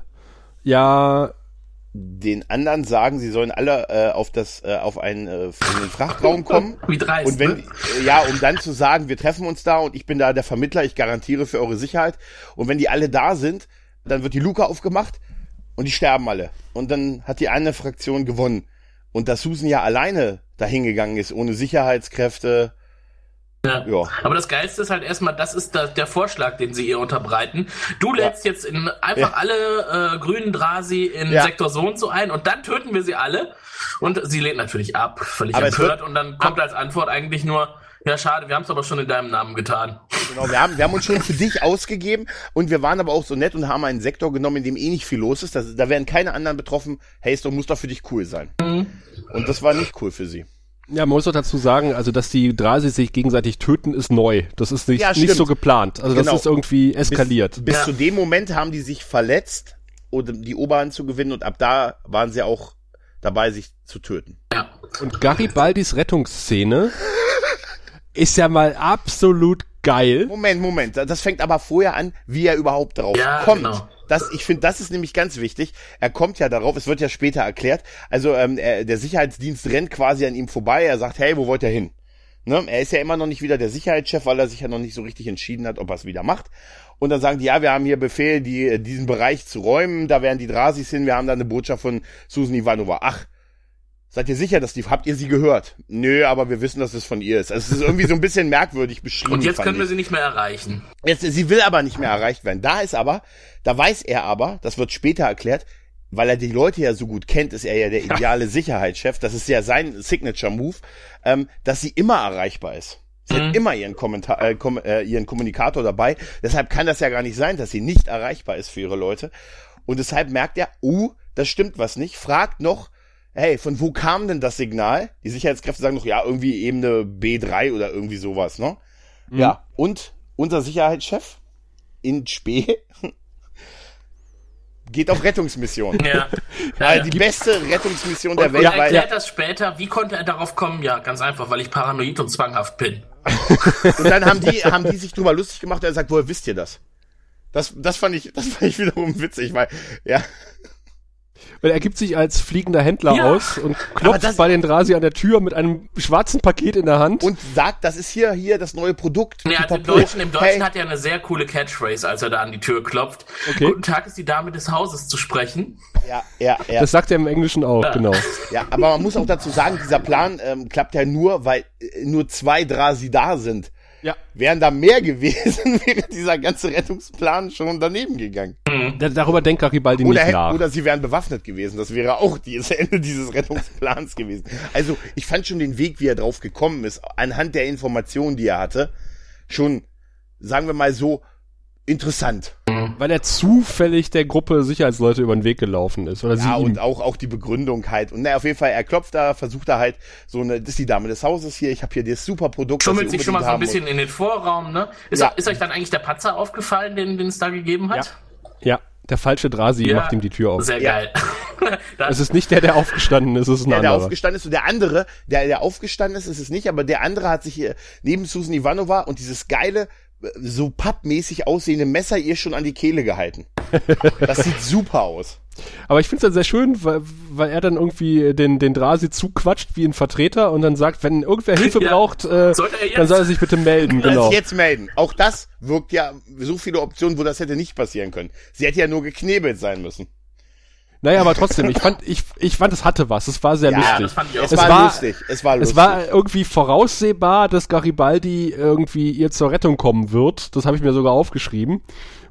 Speaker 3: ja
Speaker 4: Den anderen sagen, sie sollen alle äh, auf das, äh, auf einen, äh, in den Frachtraum kommen.
Speaker 5: Wie dreist,
Speaker 4: Und wenn,
Speaker 5: ne?
Speaker 4: äh, ja, um dann zu sagen, wir treffen uns da und ich bin da der Vermittler, ich garantiere für eure Sicherheit. Und wenn die alle da sind, dann wird die Luke aufgemacht und die sterben alle. Und dann hat die eine Fraktion gewonnen. Und dass Susan ja alleine dahingegangen ist, ohne Sicherheitskräfte.
Speaker 5: Ja.
Speaker 4: Ja.
Speaker 5: Aber das Geilste ist halt erstmal, das ist da, der Vorschlag, den sie ihr unterbreiten. Du lädst jetzt in einfach
Speaker 4: Ja.
Speaker 5: alle äh, grünen Drasi in
Speaker 4: Ja.
Speaker 5: Sektor so und so ein und dann töten wir sie alle. Und sie lehnt natürlich ab, völlig
Speaker 4: Aber
Speaker 5: empört. Und dann kommt als Antwort eigentlich nur, ja schade, wir haben es aber schon in deinem Namen getan.
Speaker 4: Genau, wir haben, wir haben uns schon für dich ausgegeben und wir waren aber auch so nett und haben einen Sektor genommen, in dem eh nicht viel los ist. Das, da werden keine anderen betroffen. Hey, es muss doch für dich cool sein. Und das war nicht cool für sie.
Speaker 3: Ja, man muss doch dazu sagen, also dass die Drasi sich gegenseitig töten, ist neu. Das ist nicht,
Speaker 4: Ja,
Speaker 3: nicht so geplant. Also
Speaker 4: Genau.
Speaker 3: das ist irgendwie eskaliert.
Speaker 4: Bis, bis
Speaker 5: Ja.
Speaker 4: zu dem Moment haben die sich verletzt, um die Oberhand zu gewinnen und ab da waren sie auch dabei, sich zu töten.
Speaker 5: Ja.
Speaker 3: Und Garibaldis Rettungsszene ist ja mal absolut geil.
Speaker 4: Moment, Moment. Das fängt aber vorher an, wie er überhaupt drauf
Speaker 5: Ja,
Speaker 4: kommt.
Speaker 5: genau.
Speaker 4: Das, ich finde, das ist nämlich ganz wichtig. Er kommt ja darauf, es wird ja später erklärt. Also ähm, er, der Sicherheitsdienst rennt quasi an ihm vorbei. Er sagt, hey, wo wollt ihr hin? Ne? Er ist ja immer noch nicht wieder der Sicherheitschef, weil er sich ja noch nicht so richtig entschieden hat, ob er es wieder macht. Und dann sagen die, ja, wir haben hier Befehl, die, diesen Bereich zu räumen. Da werden die Drasis hin. Wir haben da eine Botschaft von Susan Ivanova. Ach, Seid ihr sicher, dass die, habt ihr sie gehört? Nö, aber wir wissen, dass es von ihr ist. Also es ist irgendwie so ein bisschen merkwürdig beschrieben.
Speaker 5: Und jetzt können wir sie nicht mehr erreichen.
Speaker 4: Jetzt, sie will aber nicht mehr erreicht werden. Da ist aber, da weiß er aber, das wird später erklärt, weil er die Leute ja so gut kennt, ist er ja der ideale Sicherheitschef. Das ist ja sein Signature-Move, ähm, dass sie immer erreichbar ist. Sie hat immer ihren, Kommentar, äh, kom äh, ihren Kommunikator dabei. Deshalb kann das ja gar nicht sein, dass sie nicht erreichbar ist für ihre Leute. Und deshalb merkt er, uh, das stimmt was nicht. Fragt noch, hey, von wo kam denn das Signal? Die Sicherheitskräfte sagen noch, ja, irgendwie Ebene B3 oder irgendwie sowas, ne? Ja, und unser Sicherheitschef in Spee geht auf Rettungsmission.
Speaker 5: Ja. ja,
Speaker 4: Weil
Speaker 5: ja.
Speaker 4: die beste Rettungsmission der
Speaker 5: Und,
Speaker 4: Welt,
Speaker 5: und
Speaker 4: weil
Speaker 5: erklärt das später, wie konnte er darauf kommen? Ja, ganz einfach, weil ich paranoid und zwanghaft bin.
Speaker 4: und dann haben die haben die sich drüber lustig gemacht und er sagt, woher wisst ihr das? Das das fand ich das fand ich wiederum witzig, weil ja,
Speaker 3: Weil er gibt sich als fliegender Händler
Speaker 5: Ja.
Speaker 3: aus und klopft bei den Drasi an der Tür mit einem schwarzen Paket in der Hand.
Speaker 4: und sagt, das ist hier hier das neue Produkt.
Speaker 5: Ja, im Deutschen, im Deutschen
Speaker 4: Hey,
Speaker 5: hat er eine sehr coole Catchphrase, als er da an die Tür klopft.
Speaker 3: Okay.
Speaker 5: Guten Tag, ist die Dame des Hauses zu sprechen.
Speaker 4: ja, ja, ja.
Speaker 3: das sagt er im Englischen auch, genau.
Speaker 4: Ja, aber man muss auch dazu sagen, dieser Plan ähm, klappt ja nur, weil äh, nur zwei Drasi da sind.
Speaker 3: Ja.
Speaker 4: Wären da mehr gewesen, wäre dieser ganze Rettungsplan schon daneben gegangen.
Speaker 3: Da, darüber denkt Garibaldi
Speaker 4: Oder,
Speaker 3: nicht nach.
Speaker 4: oder sie wären bewaffnet gewesen. Das wäre auch das Ende dieses Rettungsplans gewesen. Also ich fand schon den Weg, wie er drauf gekommen ist, anhand der Informationen, die er hatte, schon, sagen wir mal so, interessant.
Speaker 3: Weil er zufällig der Gruppe Sicherheitsleute über den Weg gelaufen ist. Oder
Speaker 4: Ja,
Speaker 3: sie
Speaker 4: und auch, auch die Begründung halt. Und na, auf jeden Fall, er klopft da, versucht da halt so eine, das ist die Dame des Hauses hier, ich habe hier das super Produkt.
Speaker 5: Schummelt sich schon mal so ein bisschen in den Vorraum, ne? Ist,
Speaker 4: Ja.
Speaker 5: ist euch dann eigentlich der Patzer aufgefallen, den, den es da gegeben hat?
Speaker 3: Ja, der falsche Drasi
Speaker 5: Ja.
Speaker 3: macht ihm die Tür auf.
Speaker 5: Sehr
Speaker 4: Ja.
Speaker 5: geil.
Speaker 3: Es ist nicht der, der aufgestanden ist, es ist ein
Speaker 4: Der, der
Speaker 3: anderer.
Speaker 4: aufgestanden ist und der andere, der, der aufgestanden ist, ist es nicht, aber der andere hat sich hier neben Susan Ivanova und dieses geile, so pappmäßig aussehende Messer ihr schon an die Kehle gehalten. Das sieht super aus.
Speaker 3: Aber ich finde es dann sehr schön, weil, weil er dann irgendwie den, den Drasi zuquatscht wie ein Vertreter und dann sagt, wenn irgendwer Hilfe
Speaker 5: Ja.
Speaker 3: braucht, äh,
Speaker 5: Soll er
Speaker 3: dann soll er sich bitte melden. Genau.
Speaker 4: jetzt melden. Auch das wirkt ja so viele Optionen, wo das hätte nicht passieren können. Sie hätte ja nur geknebelt sein müssen.
Speaker 3: Naja, aber trotzdem, ich fand, ich, ich fand, es hatte was. Es war sehr
Speaker 4: Ja,
Speaker 3: lustig.
Speaker 5: das fand ich auch.
Speaker 4: Es,
Speaker 3: Es
Speaker 4: war,
Speaker 3: war-
Speaker 4: lustig. Es war lustig.
Speaker 3: Es war irgendwie voraussehbar, dass Garibaldi irgendwie ihr zur Rettung kommen wird. Das habe ich mir sogar aufgeschrieben.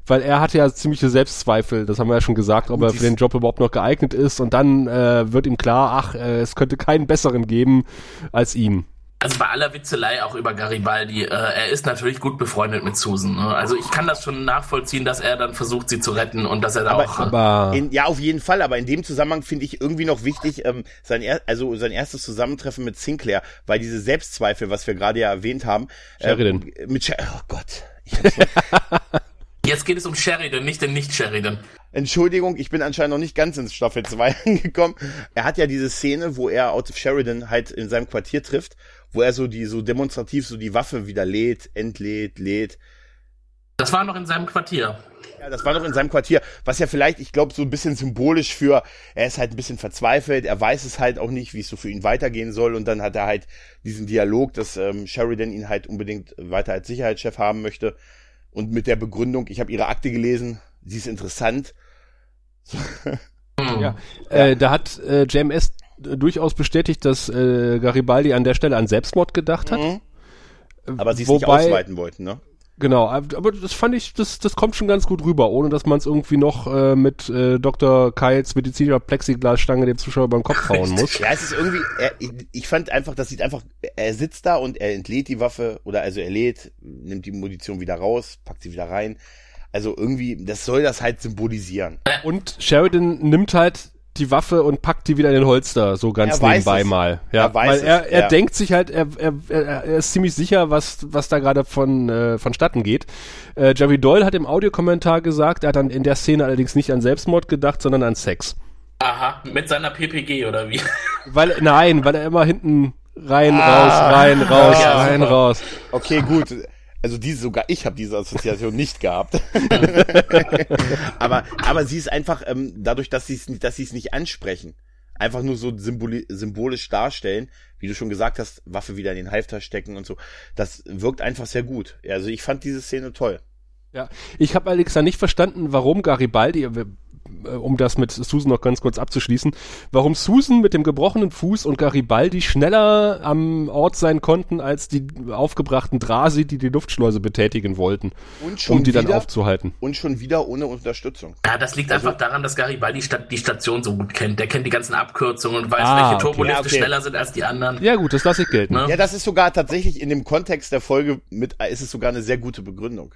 Speaker 3: Weil er hatte ja ziemliche Selbstzweifel, das haben wir ja schon gesagt, ob er für den Job überhaupt noch geeignet ist. Und dann äh, wird ihm klar, ach, äh, es könnte keinen besseren geben als ihm.
Speaker 5: Also bei aller Witzelei auch über Garibaldi, äh, er ist natürlich gut befreundet mit Susan. Ne? Also ich kann das schon nachvollziehen, dass er dann versucht, sie zu retten und dass er da
Speaker 4: Aber-
Speaker 5: auch.
Speaker 3: Aber
Speaker 4: In, ja, auf jeden Fall, aber in dem Zusammenhang finde ich irgendwie noch wichtig, ähm, sein, er, also sein erstes Zusammentreffen mit Sinclair, weil diese Selbstzweifel, was wir gerade ja erwähnt haben,
Speaker 3: Sheridan.
Speaker 4: äh, mit Sher oh Gott.
Speaker 5: Jetzt geht es um Sheridan, nicht den Nicht-Sheridan.
Speaker 4: Entschuldigung, ich bin anscheinend noch nicht ganz ins Staffel 2 angekommen. Er hat ja diese Szene, wo er out of Sheridan halt in seinem Quartier trifft, wo er so die so demonstrativ so die Waffe wieder lädt, entlädt, lädt.
Speaker 5: Das war noch in seinem Quartier.
Speaker 4: Ja, das war noch in seinem Quartier, was ja vielleicht, ich glaube, so ein bisschen symbolisch für, er ist halt ein bisschen verzweifelt, er weiß es halt auch nicht, wie es so für ihn weitergehen soll und dann hat er halt diesen Dialog, dass ähm, Sheridan ihn halt unbedingt weiter als Sicherheitschef haben möchte und mit der Begründung, ich habe ihre Akte gelesen, sie ist interessant.
Speaker 3: ja, Äh, da hat äh, JMS äh, durchaus bestätigt, dass äh, Garibaldi an der Stelle an Selbstmord gedacht hat.
Speaker 4: Mhm. Aber sie es nicht ausweiten wollten, ne?
Speaker 3: Genau, aber das fand ich, das, das kommt schon ganz gut rüber, ohne dass man es irgendwie noch äh, mit äh, Dr. Keils medizinischer Plexiglasstange dem Zuschauer beim Kopf hauen muss.
Speaker 4: Ja, es ist irgendwie, er, ich, ich fand einfach, das sieht einfach, er sitzt da und er entlädt die Waffe, oder also er lädt, nimmt die Munition wieder raus, packt sie wieder rein. Also irgendwie, das soll das halt symbolisieren.
Speaker 3: Und Sheridan nimmt halt die Waffe und packt die wieder in den Holster, so ganz
Speaker 4: Er weiß
Speaker 3: nebenbei
Speaker 4: es.
Speaker 3: mal. Ja,
Speaker 4: Er weiß
Speaker 3: weil er, er
Speaker 4: ja.
Speaker 3: denkt sich halt, er, er, er, er ist ziemlich sicher, was, was da gerade von, äh, vonstatten geht. Äh, Jerry Doyle hat im Audiokommentar gesagt, er hat dann in der Szene allerdings nicht an Selbstmord gedacht, sondern an Sex.
Speaker 5: Aha, mit seiner PPG oder wie?
Speaker 3: Weil, nein, weil er immer hinten rein,
Speaker 4: Ah.
Speaker 3: raus, rein, raus,
Speaker 5: Ja,
Speaker 3: rein,
Speaker 5: super.
Speaker 3: raus.
Speaker 4: Okay, gut. Also diese, sogar ich habe diese Assoziation nicht gehabt. aber, aber sie ist einfach, ähm, dadurch, dass sie es dass sie es nicht ansprechen, einfach nur so symboli symbolisch darstellen, wie du schon gesagt hast, Waffe wieder in den Halfter stecken und so. Das wirkt einfach sehr gut. Also ich fand diese Szene toll.
Speaker 3: Ja, ich habe Alexa nicht verstanden, warum Garibaldi, um das mit Susan noch ganz kurz abzuschließen, warum Susan mit dem gebrochenen Fuß und Garibaldi schneller am Ort sein konnten als die aufgebrachten Drasi, die die Luftschleuse betätigen wollten,
Speaker 4: Und schon
Speaker 3: um die dann
Speaker 4: wieder-
Speaker 3: aufzuhalten.
Speaker 4: Und schon wieder ohne Unterstützung.
Speaker 5: Ja, das liegt
Speaker 4: Also-
Speaker 5: einfach daran, dass Garibaldi Sta- die Station so gut kennt. Der kennt die ganzen Abkürzungen und weiß,
Speaker 3: Ah,
Speaker 5: welche. Turbolifte
Speaker 4: okay.
Speaker 5: schneller sind als die anderen.
Speaker 3: Ja gut, das lasse ich gelten.
Speaker 5: Ne?
Speaker 4: Ja, das ist sogar tatsächlich in dem Kontext der Folge mit, ist es sogar eine sehr gute Begründung.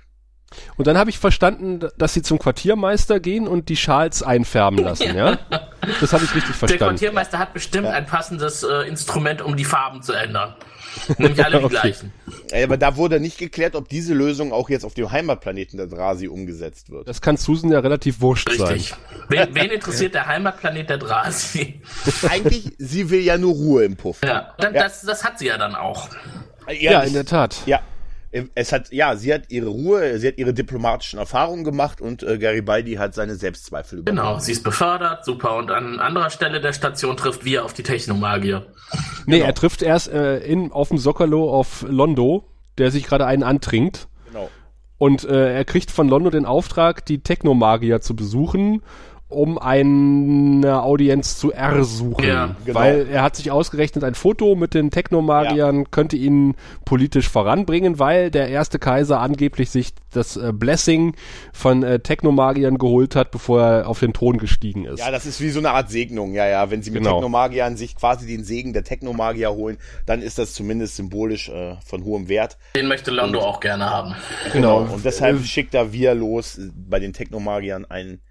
Speaker 3: Und dann habe ich verstanden, dass sie zum Quartiermeister gehen und die Schals einfärben lassen, ja? Das habe ich richtig
Speaker 5: Der
Speaker 3: verstanden.
Speaker 5: Quartiermeister hat bestimmt ein passendes äh, Instrument, um die Farben zu ändern. Nämlich alle die
Speaker 3: Okay.
Speaker 5: gleichen.
Speaker 4: Aber da wurde nicht geklärt, ob diese Lösung auch jetzt auf dem Heimatplaneten der Drasi umgesetzt wird.
Speaker 3: Das kann Susan ja relativ wurscht
Speaker 5: Richtig.
Speaker 3: sein.
Speaker 5: Wen, wen interessiert der Heimatplanet der Drasi?
Speaker 4: Eigentlich, sie will ja nur Ruhe im Puff.
Speaker 5: Ja, dann,
Speaker 4: Ja.
Speaker 5: Das, das hat sie ja dann auch.
Speaker 3: Ja,
Speaker 4: das-
Speaker 3: in der Tat.
Speaker 4: Ja. Es hat, ja, sie hat ihre Ruhe, sie hat ihre diplomatischen Erfahrungen gemacht und äh, Garibaldi hat seine Selbstzweifel übernommen.
Speaker 5: Genau, sie ist befördert, super. Und an anderer Stelle der Station trifft wir auf die Technomagier.
Speaker 3: Nee,
Speaker 4: Genau.
Speaker 3: er trifft erst äh, in, auf dem Sockerlo auf Londo, der sich gerade einen antrinkt.
Speaker 4: Genau.
Speaker 3: Und äh, er kriegt von Londo den Auftrag, die Technomagier zu besuchen, um eine Audienz zu ersuchen.
Speaker 5: Ja,
Speaker 4: genau.
Speaker 3: Weil er hat sich ausgerechnet, ein Foto mit den Technomagiern könnte ihn politisch voranbringen, weil der erste Kaiser angeblich sich das äh, Blessing von äh, Technomagiern geholt hat, bevor er auf den Thron gestiegen ist.
Speaker 4: Ja, das ist wie so eine Art Segnung, ja, ja. Wenn sie mit
Speaker 3: Genau.
Speaker 4: Technomagiern sich quasi den Segen der Technomagier holen, dann ist das zumindest symbolisch äh, von hohem Wert.
Speaker 5: Den möchte Londo auch gerne haben.
Speaker 3: genau.
Speaker 4: Und deshalb schickt er wir los, äh, bei den Technomagiern einen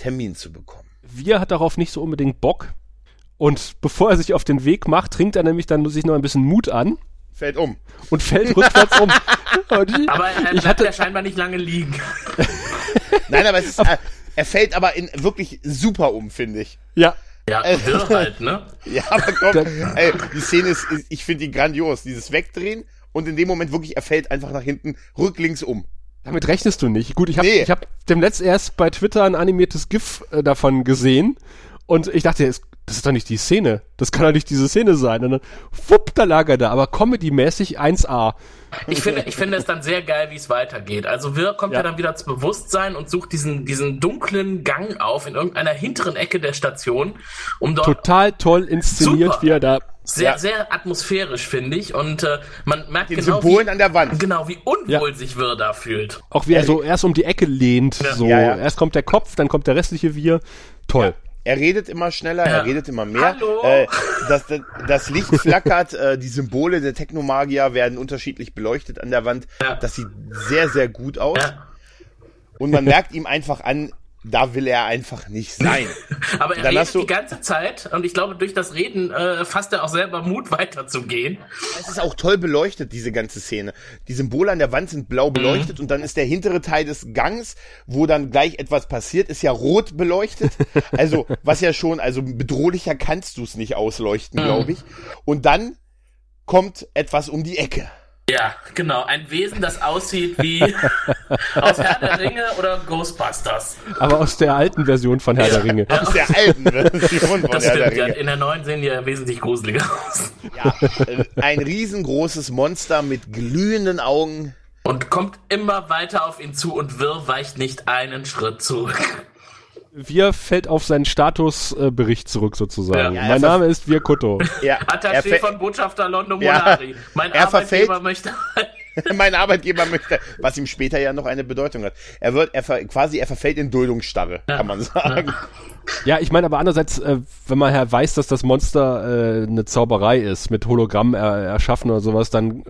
Speaker 4: Termin zu bekommen.
Speaker 3: Wir hat darauf nicht so unbedingt Bock. Und bevor er sich auf den Weg macht, trinkt er nämlich dann sich noch ein bisschen Mut an
Speaker 4: Fällt um.
Speaker 3: und fällt rückwärts um. Und
Speaker 5: Aber er
Speaker 3: ich
Speaker 5: bleibt
Speaker 3: hatte,
Speaker 5: ja scheinbar nicht lange liegen.
Speaker 4: Nein, aber es ist, äh, er fällt aber in wirklich super um, finde ich.
Speaker 3: ja,
Speaker 5: Ja, wirr halt, ne?
Speaker 4: Ja, aber komm, ey, die Szene ist, ist- ich finde die grandios. Dieses Wegdrehen und in dem Moment wirklich, er fällt einfach nach hinten, rücklings um.
Speaker 3: Damit rechnest du nicht. Gut, ich habe
Speaker 4: Nee.
Speaker 3: ich hab dem letzt erst bei Twitter ein animiertes GIF äh, davon gesehen und ich dachte, es- das ist doch nicht die Szene. Das kann doch nicht diese Szene sein. Und dann, wupp, da lag er da. Aber Comedy-mäßig 1A.
Speaker 5: Ich finde, ich finde es dann sehr geil, wie es weitergeht. Also Wirr kommt ja.
Speaker 3: Ja.
Speaker 5: dann wieder zu Bewusstsein und sucht diesen, diesen dunklen Gang auf in irgendeiner hinteren Ecke der Station, um dort
Speaker 3: Total toll inszeniert,
Speaker 5: Super.
Speaker 3: wie er da.
Speaker 5: sehr,
Speaker 4: Ja.
Speaker 5: sehr atmosphärisch, finde ich. Und äh, man merkt
Speaker 4: Den
Speaker 5: genau,
Speaker 4: Symbolen
Speaker 5: wie,
Speaker 4: an der Wand.
Speaker 5: genau, wie unwohl
Speaker 3: Ja.
Speaker 5: sich Wirr da fühlt.
Speaker 3: Auch wie er so erst um die Ecke lehnt. So.
Speaker 4: Ja, ja.
Speaker 3: Erst kommt der Kopf, dann kommt der restliche Wir. Toll.
Speaker 4: Er redet immer schneller,
Speaker 5: Ja.
Speaker 4: er redet immer mehr.
Speaker 5: Hallo?
Speaker 4: Äh, das, das, Licht flackert, äh, die Symbole der Technomagier werden unterschiedlich beleuchtet an der Wand.
Speaker 5: Ja.
Speaker 4: Das sieht sehr, sehr gut aus.
Speaker 5: Ja.
Speaker 4: Und man merkt ihm einfach an, da will er einfach nicht sein.
Speaker 5: Aber er
Speaker 4: Dann
Speaker 5: redet die ganze Zeit und ich glaube, durch das Reden äh, fasst er auch selber Mut, weiterzugehen.
Speaker 4: Es ist auch toll beleuchtet, diese ganze Szene. Die Symbole an der Wand sind blau beleuchtet und dann ist der hintere Teil des Gangs, wo dann gleich etwas passiert, ist ja rot beleuchtet. Also, was ja schon, also bedrohlicher kannst du es nicht ausleuchten, glaube ich. Und dann kommt etwas um die Ecke.
Speaker 5: Ja, genau. Ein Wesen, das aussieht wie aus Herr der Ringe oder Ghostbusters.
Speaker 3: Aber aus der alten Version von Herr der Ringe.
Speaker 4: Aus der alten Version von
Speaker 5: Das
Speaker 4: Herr der
Speaker 5: stimmt. Ja,
Speaker 4: Ringe.
Speaker 5: in der neuen sehen die ja wesentlich gruseliger aus.
Speaker 4: Ja, äh, ein riesengroßes Monster mit glühenden Augen.
Speaker 5: Und kommt immer weiter auf ihn zu und Wirr weicht nicht einen Schritt zurück.
Speaker 3: Wir fällt auf seinen Statusbericht zurück sozusagen.
Speaker 4: Ja,
Speaker 3: mein Name ist Virkuto.
Speaker 4: Ja, er,
Speaker 5: Attaché von Botschafter Londo
Speaker 4: Ja.
Speaker 5: Monari. Mein
Speaker 4: Er
Speaker 5: Arbeitgeber
Speaker 4: verfällt-
Speaker 5: möchte.
Speaker 4: mein Arbeitgeber möchte, was ihm später ja noch eine Bedeutung hat. Er wird, er ver, quasi, er verfällt in Duldungsstarre, kann man sagen.
Speaker 3: Ja, ich meine aber andererseits, äh, wenn man ja weiß, dass das Monster äh, eine Zauberei ist, mit Hologramm er, erschaffen oder sowas, dann äh,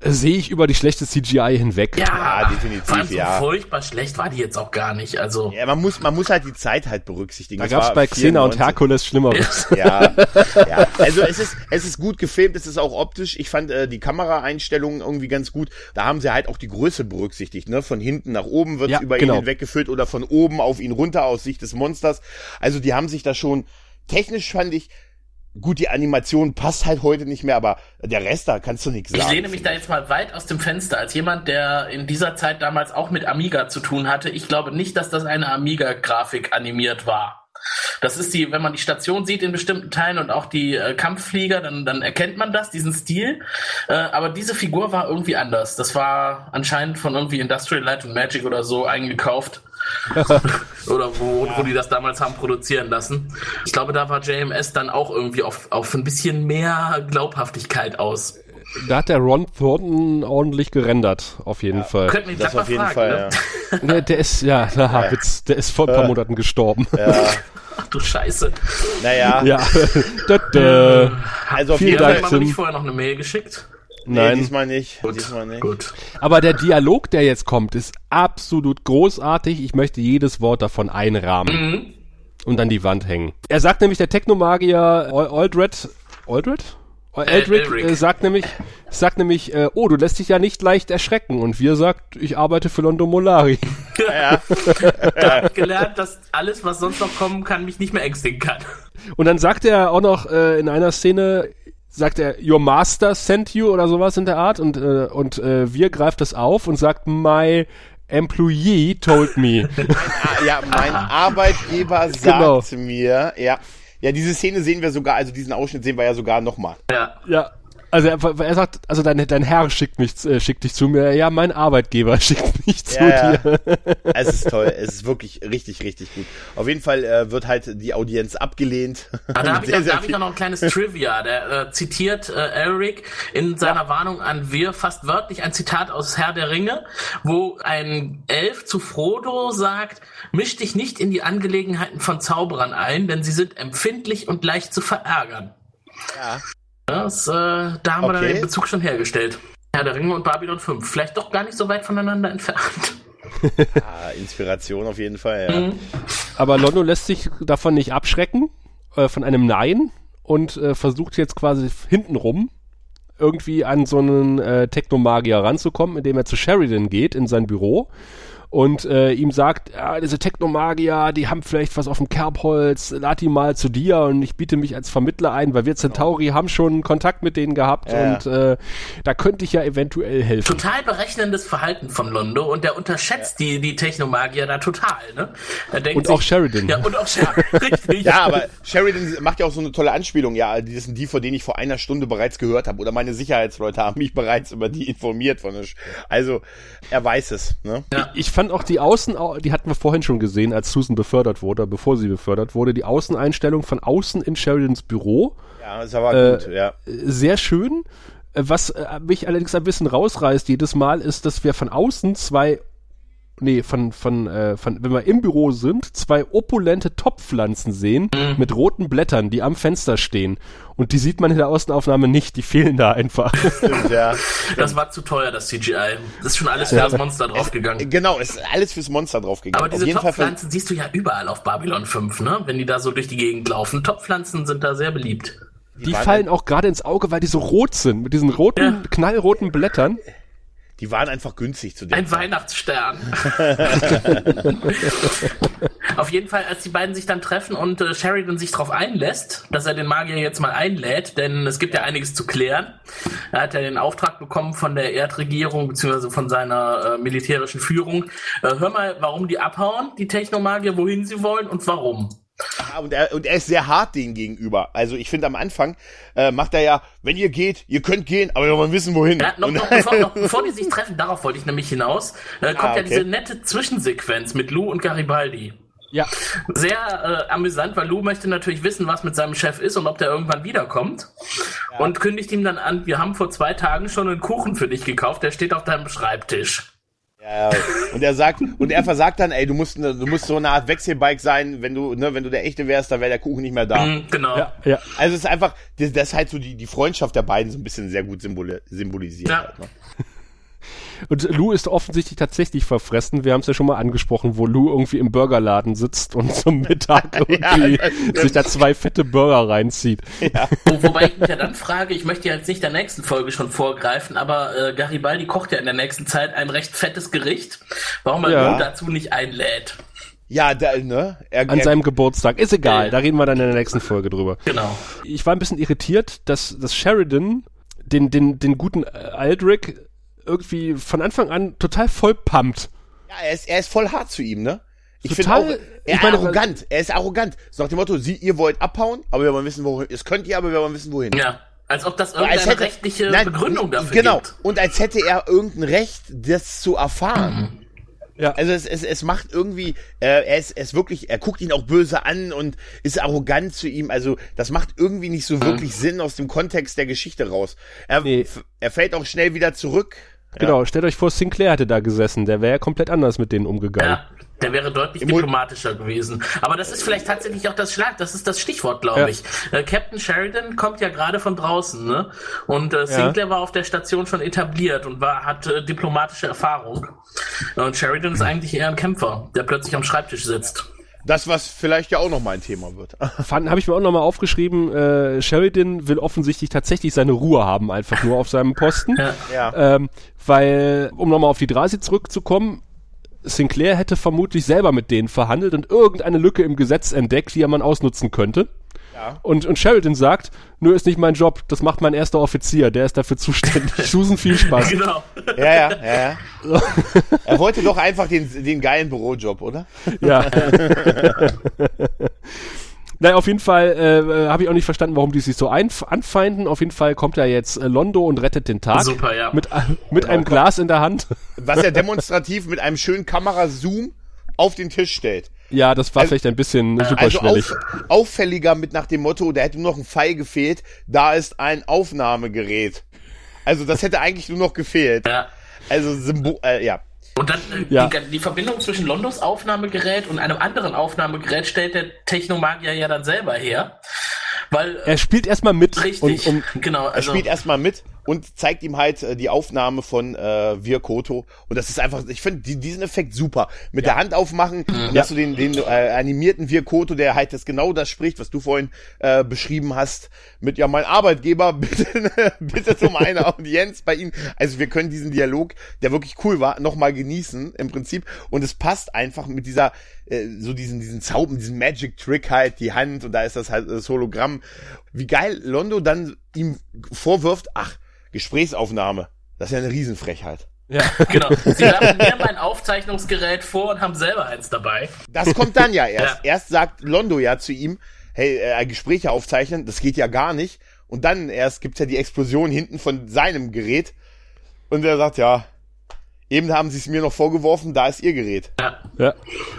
Speaker 3: sehe ich über die schlechte CGI hinweg.
Speaker 5: Ja,
Speaker 4: definitiv,
Speaker 5: vor allem so
Speaker 4: ja.
Speaker 5: furchtbar schlecht war die jetzt auch gar nicht. Also,
Speaker 4: Ja, man muss, man muss halt die Zeit halt berücksichtigen.
Speaker 3: Da
Speaker 4: Das
Speaker 3: gab es bei Xena und
Speaker 4: 94.
Speaker 3: Herkules Schlimmeres.
Speaker 4: Ja, ja. Also es ist, es ist gut gefilmt, es ist auch optisch. Ich fand äh, die Kameraeinstellungen irgendwie ganz gut. Da haben sie halt auch die Größe berücksichtigt. Ne? Von hinten nach oben wird
Speaker 3: Ja,
Speaker 4: über
Speaker 3: genau.
Speaker 4: ihn hinweggefüllt oder von oben auf ihn runter aus Sicht des Monsters. Also die haben sich da schon technisch fand ich gut. Die Animation passt halt heute nicht mehr, aber der Rest da kannst du nichts
Speaker 5: ich
Speaker 4: sagen.
Speaker 5: lehne mich da jetzt mal weit aus dem Fenster. Als jemand, der in dieser Zeit damals auch mit Amiga zu tun hatte, ich glaube nicht, dass das eine Amiga-Grafik animiert war. Das ist die, wenn man die Station sieht in bestimmten Teilen und auch die äh, Kampfflieger, dann, dann erkennt man das, diesen Stil. Äh, aber diese Figur war irgendwie anders. Das war anscheinend von irgendwie Industrial Light and Magic oder so eingekauft. oder wo, wo die das damals haben produzieren lassen. Ich glaube, da war JMS dann auch irgendwie auf, auf ein bisschen mehr Glaubhaftigkeit aus.
Speaker 3: Da hat der Ron Thornton ordentlich gerendert, auf jeden Fall.
Speaker 5: Könnten wir
Speaker 4: das auf jeden
Speaker 5: fragen,
Speaker 4: Fall,
Speaker 5: ne?
Speaker 4: ja.
Speaker 3: Der, der ist, ja, haha, Witz, der ist vor ein paar Monaten gestorben.
Speaker 5: Ach du Scheiße.
Speaker 4: Naja,
Speaker 3: Ja. da, da.
Speaker 4: also auf
Speaker 3: Vielen
Speaker 4: jeden
Speaker 3: Dank,
Speaker 4: Fall.
Speaker 5: Haben wir
Speaker 3: Tim.
Speaker 5: nicht vorher noch eine Mail geschickt?
Speaker 4: Nee,
Speaker 3: Nein.
Speaker 4: diesmal nicht. Diesmal nicht.
Speaker 5: Gut.
Speaker 3: Aber der Dialog, der jetzt kommt, ist absolut großartig. Ich möchte jedes Wort davon einrahmen und an die Wand hängen. Er sagt nämlich, der Technomagier Al- Aldred, Aldred? Eldrick
Speaker 5: Elric.
Speaker 3: äh, sagt nämlich, sagt nämlich, äh, oh, du lässt dich ja nicht leicht erschrecken. Und wir sagt, ich arbeite für Londo Molari.
Speaker 5: Da hab ich gelernt, dass alles, was sonst noch kommen kann, mich nicht mehr ängstigen kann.
Speaker 3: Und dann sagt er auch noch äh, in einer Szene, sagt er, Your Master sent you oder sowas in der Art und, äh, und äh, wir greift das auf und sagt, My employee told me.
Speaker 4: Ja, mein Arbeitgeber sagt
Speaker 3: Genau.
Speaker 4: mir, ja. Ja, diese Szene sehen wir sogar, also diesen Ausschnitt sehen wir ja sogar nochmal.
Speaker 5: Ja.
Speaker 3: ja. Also er, er sagt, also dein, dein Herr schickt mich, äh, schickt dich zu mir. Ja, mein Arbeitgeber schickt mich zu
Speaker 4: Ja, ja.
Speaker 3: dir.
Speaker 4: Es ist toll, es ist wirklich richtig, richtig gut. Auf jeden Fall äh, wird halt die Audienz abgelehnt.
Speaker 5: Aber da habe ich, hab ich noch ein kleines Trivia. Der äh, zitiert äh, Elric in seiner Warnung an Wir fast wörtlich ein Zitat aus Herr der Ringe, wo ein Elf zu Frodo sagt, misch dich nicht in die Angelegenheiten von Zauberern ein, denn sie sind empfindlich und leicht zu verärgern.
Speaker 4: Ja.
Speaker 5: Das, äh, da haben wir dann
Speaker 4: Okay.
Speaker 5: den Bezug schon hergestellt. Herr der Ringe und Babylon 5. Vielleicht doch gar nicht so weit voneinander entfernt.
Speaker 4: Ah, Inspiration auf jeden Fall, ja.
Speaker 3: Aber Londo lässt sich davon nicht abschrecken, äh, von einem Nein und äh, versucht jetzt quasi hintenrum irgendwie an so einen äh, Technomagier ranzukommen, indem er zu Sheridan geht in sein Büro und äh, ihm sagt, ja, diese Technomagier, die haben vielleicht was auf dem Kerbholz, lad die mal zu dir und ich biete mich als Vermittler ein, weil wir Centauri haben schon Kontakt mit denen gehabt
Speaker 4: Ja.
Speaker 3: und äh, da könnte ich ja eventuell helfen.
Speaker 5: Total berechnendes Verhalten von Londo und der unterschätzt die, die Technomagier da total, ne? Er denkt
Speaker 3: Und
Speaker 5: sich,
Speaker 3: auch Sheridan.
Speaker 5: Ja, und auch Sheridan, richtig.
Speaker 4: Ja, aber Sheridan macht ja auch so eine tolle Anspielung. Ja, die sind die, von denen ich vor einer Stunde bereits gehört habe. Oder meine Sicherheitsleute haben mich bereits über die informiert. Von der Sch also, er weiß es. Ne?
Speaker 3: Ich fand auch die Außen, die hatten wir vorhin schon gesehen, als Susan befördert wurde, bevor sie befördert wurde, die Außeneinstellung von außen in Sheridans Büro.
Speaker 4: Ja, das war
Speaker 3: Äh,
Speaker 4: gut, ja.
Speaker 3: Sehr schön. Äh, Was äh, mich allerdings ein bisschen rausreißt jedes Mal, ist, dass wir von außen zwei, nee, von, von, äh, von, wenn wir im Büro sind, zwei opulente Topfpflanzen sehen mit roten Blättern, die am Fenster stehen. Und die sieht man in der Außenaufnahme nicht, die fehlen da einfach.
Speaker 4: Stimmt, ja.
Speaker 5: Das war zu teuer, das CGI. Das ist schon alles für das Monster draufgegangen.
Speaker 4: Genau, es ist alles fürs Monster draufgegangen.
Speaker 5: Aber diese
Speaker 4: Auf jeden Fall
Speaker 5: Topfpflanzen siehst du ja überall auf Babylon 5, ne? Wenn die da so durch die Gegend laufen. Topfpflanzen sind da sehr beliebt.
Speaker 3: Die
Speaker 4: waren
Speaker 3: fallen auch gerade ins Auge, weil die so rot sind, mit diesen roten,
Speaker 5: Ja.
Speaker 3: knallroten Blättern.
Speaker 4: die waren einfach günstig zu dem.
Speaker 5: Ein Weihnachtsstern. Auf jeden Fall, als die beiden sich dann treffen und äh, Sheridan sich darauf einlässt, dass er den Magier jetzt mal einlädt, denn es gibt ja einiges zu klären. Er hat ja den Auftrag bekommen von der Erdregierung beziehungsweise von seiner äh, militärischen Führung. Äh, hör mal, warum die abhauen, die Technomagier, wohin sie wollen und warum.
Speaker 4: Ja, und, er, und er ist sehr hart denen gegenüber. Also ich finde am Anfang äh, macht er ja, wenn ihr geht, ihr könnt gehen, aber wir wollen wissen, wohin.
Speaker 5: Ja, noch, noch, bevor, noch bevor die sich treffen, darauf wollte ich nämlich hinaus, äh, kommt
Speaker 4: Ah,
Speaker 5: ja
Speaker 4: okay.
Speaker 5: diese nette Zwischensequenz mit Lou und Garibaldi.
Speaker 3: Ja.
Speaker 5: Sehr äh, amüsant, weil Lou möchte natürlich wissen, was mit seinem Chef ist und ob der irgendwann wiederkommt. Und kündigt ihm dann an, wir haben vor zwei Tagen schon einen Kuchen für dich gekauft, der steht auf deinem Schreibtisch.
Speaker 4: ja, und er sagt, und er versagt dann, ey, du musst, du musst so eine Art Wechselbike sein, wenn du, ne, wenn du der echte wärst, dann wäre der Kuchen nicht mehr da.
Speaker 5: Mhm, genau.
Speaker 3: Ja, ja.
Speaker 4: Also es ist einfach, das, das ist halt so die, die Freundschaft der beiden so ein bisschen sehr gut symboli symbolisiert.
Speaker 5: Ja.
Speaker 4: Halt, ne?
Speaker 3: Und Lou ist offensichtlich tatsächlich verfressen. Wir haben es ja schon mal angesprochen, wo Lou irgendwie im Burgerladen sitzt und zum Mittag irgendwie sich da zwei fette Burger reinzieht.
Speaker 5: Wo, wobei ich mich ja dann frage, ich möchte ja jetzt nicht der nächsten Folge schon vorgreifen, aber äh, Garibaldi kocht ja in der nächsten Zeit ein recht fettes Gericht. Warum er
Speaker 3: Ja.
Speaker 5: Lou dazu nicht einlädt?
Speaker 4: Ja, da, ne? Er,
Speaker 3: An
Speaker 4: er,
Speaker 3: seinem Geburtstag. Ist egal, da reden wir dann in der nächsten Folge drüber.
Speaker 5: Genau.
Speaker 3: Ich war ein bisschen irritiert, dass, dass Sheridan den, den, den guten Aldrich irgendwie von Anfang an total voll pumpt.
Speaker 4: ja, er ist, er ist voll hart zu ihm, ne? Ich finde er
Speaker 3: ich
Speaker 4: ist
Speaker 3: meine,
Speaker 4: arrogant. Er ist arrogant. So nach dem Motto, sie, ihr wollt abhauen, aber wir wollen wissen, wohin. Es könnt ihr, aber wir wollen wissen, wohin.
Speaker 5: Ja. Als ob das irgendeine
Speaker 4: hätte-
Speaker 5: rechtliche
Speaker 4: Nein,
Speaker 5: Begründung dafür
Speaker 4: Genau.
Speaker 5: gibt.
Speaker 4: Und als hätte er irgendein Recht, das zu erfahren.
Speaker 3: Ja.
Speaker 4: Also es, es, es macht irgendwie, äh, er ist, er ist wirklich, er guckt ihn auch böse an und ist arrogant zu ihm. Also das macht irgendwie nicht so wirklich Sinn aus dem Kontext der Geschichte raus. Er,
Speaker 3: Nee.
Speaker 4: er fällt auch schnell wieder zurück.
Speaker 3: Genau, stellt euch vor, Sinclair hätte da gesessen. Der wäre ja komplett anders mit denen umgegangen.
Speaker 5: Ja, der wäre deutlich diplomatischer gewesen. Aber das ist vielleicht tatsächlich auch das Schlag, das ist das Stichwort, glaube
Speaker 3: Ja.
Speaker 5: ich. Äh, Captain Sheridan kommt ja gerade von draußen, ne? Und äh, Sinclair war auf der Station schon etabliert und war, hat äh, diplomatische Erfahrung. Und Sheridan ist eigentlich eher ein Kämpfer, der plötzlich am Schreibtisch sitzt.
Speaker 4: Das, was vielleicht ja auch noch mal ein Thema wird.
Speaker 3: Fand, habe ich mir auch nochmal aufgeschrieben, äh, Sheridan will offensichtlich tatsächlich seine Ruhe haben, einfach nur auf seinem Posten.
Speaker 5: Ja.
Speaker 4: ja.
Speaker 3: Ähm, weil, um nochmal auf die Drasi zurückzukommen, Sinclair hätte vermutlich selber mit denen verhandelt und irgendeine Lücke im Gesetz entdeckt, die er man ausnutzen könnte.
Speaker 4: Ja.
Speaker 3: Und, und Sheridan sagt, nur ist nicht mein Job, das macht mein erster Offizier, der ist dafür zuständig. Susan, viel Spaß.
Speaker 5: Genau.
Speaker 4: Ja, ja, ja, ja. er wollte doch einfach den, den geilen Bürojob, oder?
Speaker 3: Ja. Naja, auf jeden Fall äh, äh, habe ich auch nicht verstanden, warum die sich so anfeinden. Auf jeden Fall kommt ja jetzt äh, Londo und rettet den Tag.
Speaker 5: Super, ja.
Speaker 3: Mit, äh, mit einem Glas in der Hand.
Speaker 4: Was er demonstrativ mit einem schönen Kamerazoom auf den Tisch stellt.
Speaker 3: Ja, das war
Speaker 4: Also-
Speaker 3: vielleicht ein bisschen
Speaker 4: Also
Speaker 3: superschwellig.
Speaker 4: auf, auffälliger mit nach dem Motto, da hätte nur noch ein Pfeil gefehlt, da ist ein Aufnahmegerät. Also das hätte eigentlich nur noch gefehlt.
Speaker 5: Ja.
Speaker 4: Also Symbol, äh, ja.
Speaker 5: Und dann äh,
Speaker 3: Ja.
Speaker 5: die, die Verbindung zwischen Londos Aufnahmegerät und einem anderen Aufnahmegerät stellt der Technomagier ja dann selber her. Weil,
Speaker 3: er spielt erstmal mit
Speaker 5: richtig,
Speaker 3: und um,
Speaker 5: genau,
Speaker 4: Er
Speaker 5: also,
Speaker 4: spielt erstmal mit und zeigt ihm halt äh, die Aufnahme von äh, Wir Koto. Und das ist einfach, ich finde die, diesen Effekt super. Mit der Hand aufmachen und
Speaker 3: Ja.
Speaker 4: hast du den, den äh, animierten Wir Koto, der halt das genau das spricht, was du vorhin äh, beschrieben hast. Mit ja, mein Arbeitgeber, bitte, bitte um eine Audienz bei ihm. Also wir können diesen Dialog, der wirklich cool war, nochmal genießen im Prinzip. Und es passt einfach mit dieser, äh, so diesen, diesen Zauber, diesen Magic Trick halt, die Hand und da ist das halt das Hologramm. Wie geil Londo dann ihm vorwirft, ach, Gesprächsaufnahme. Das ist ja eine Riesenfrechheit.
Speaker 3: ja.
Speaker 5: genau. Sie werfen mir mein Aufzeichnungsgerät vor und haben selber eins dabei.
Speaker 4: Das kommt dann ja erst.
Speaker 5: Ja.
Speaker 4: Erst sagt Londo ja zu ihm, hey, äh, Gespräche aufzeichnen, das geht ja gar nicht. Und dann erst gibt's ja die Explosion hinten von seinem Gerät. Und er sagt, ja, eben haben sie es mir noch vorgeworfen, da ist ihr Gerät.
Speaker 5: Ja.
Speaker 3: ja.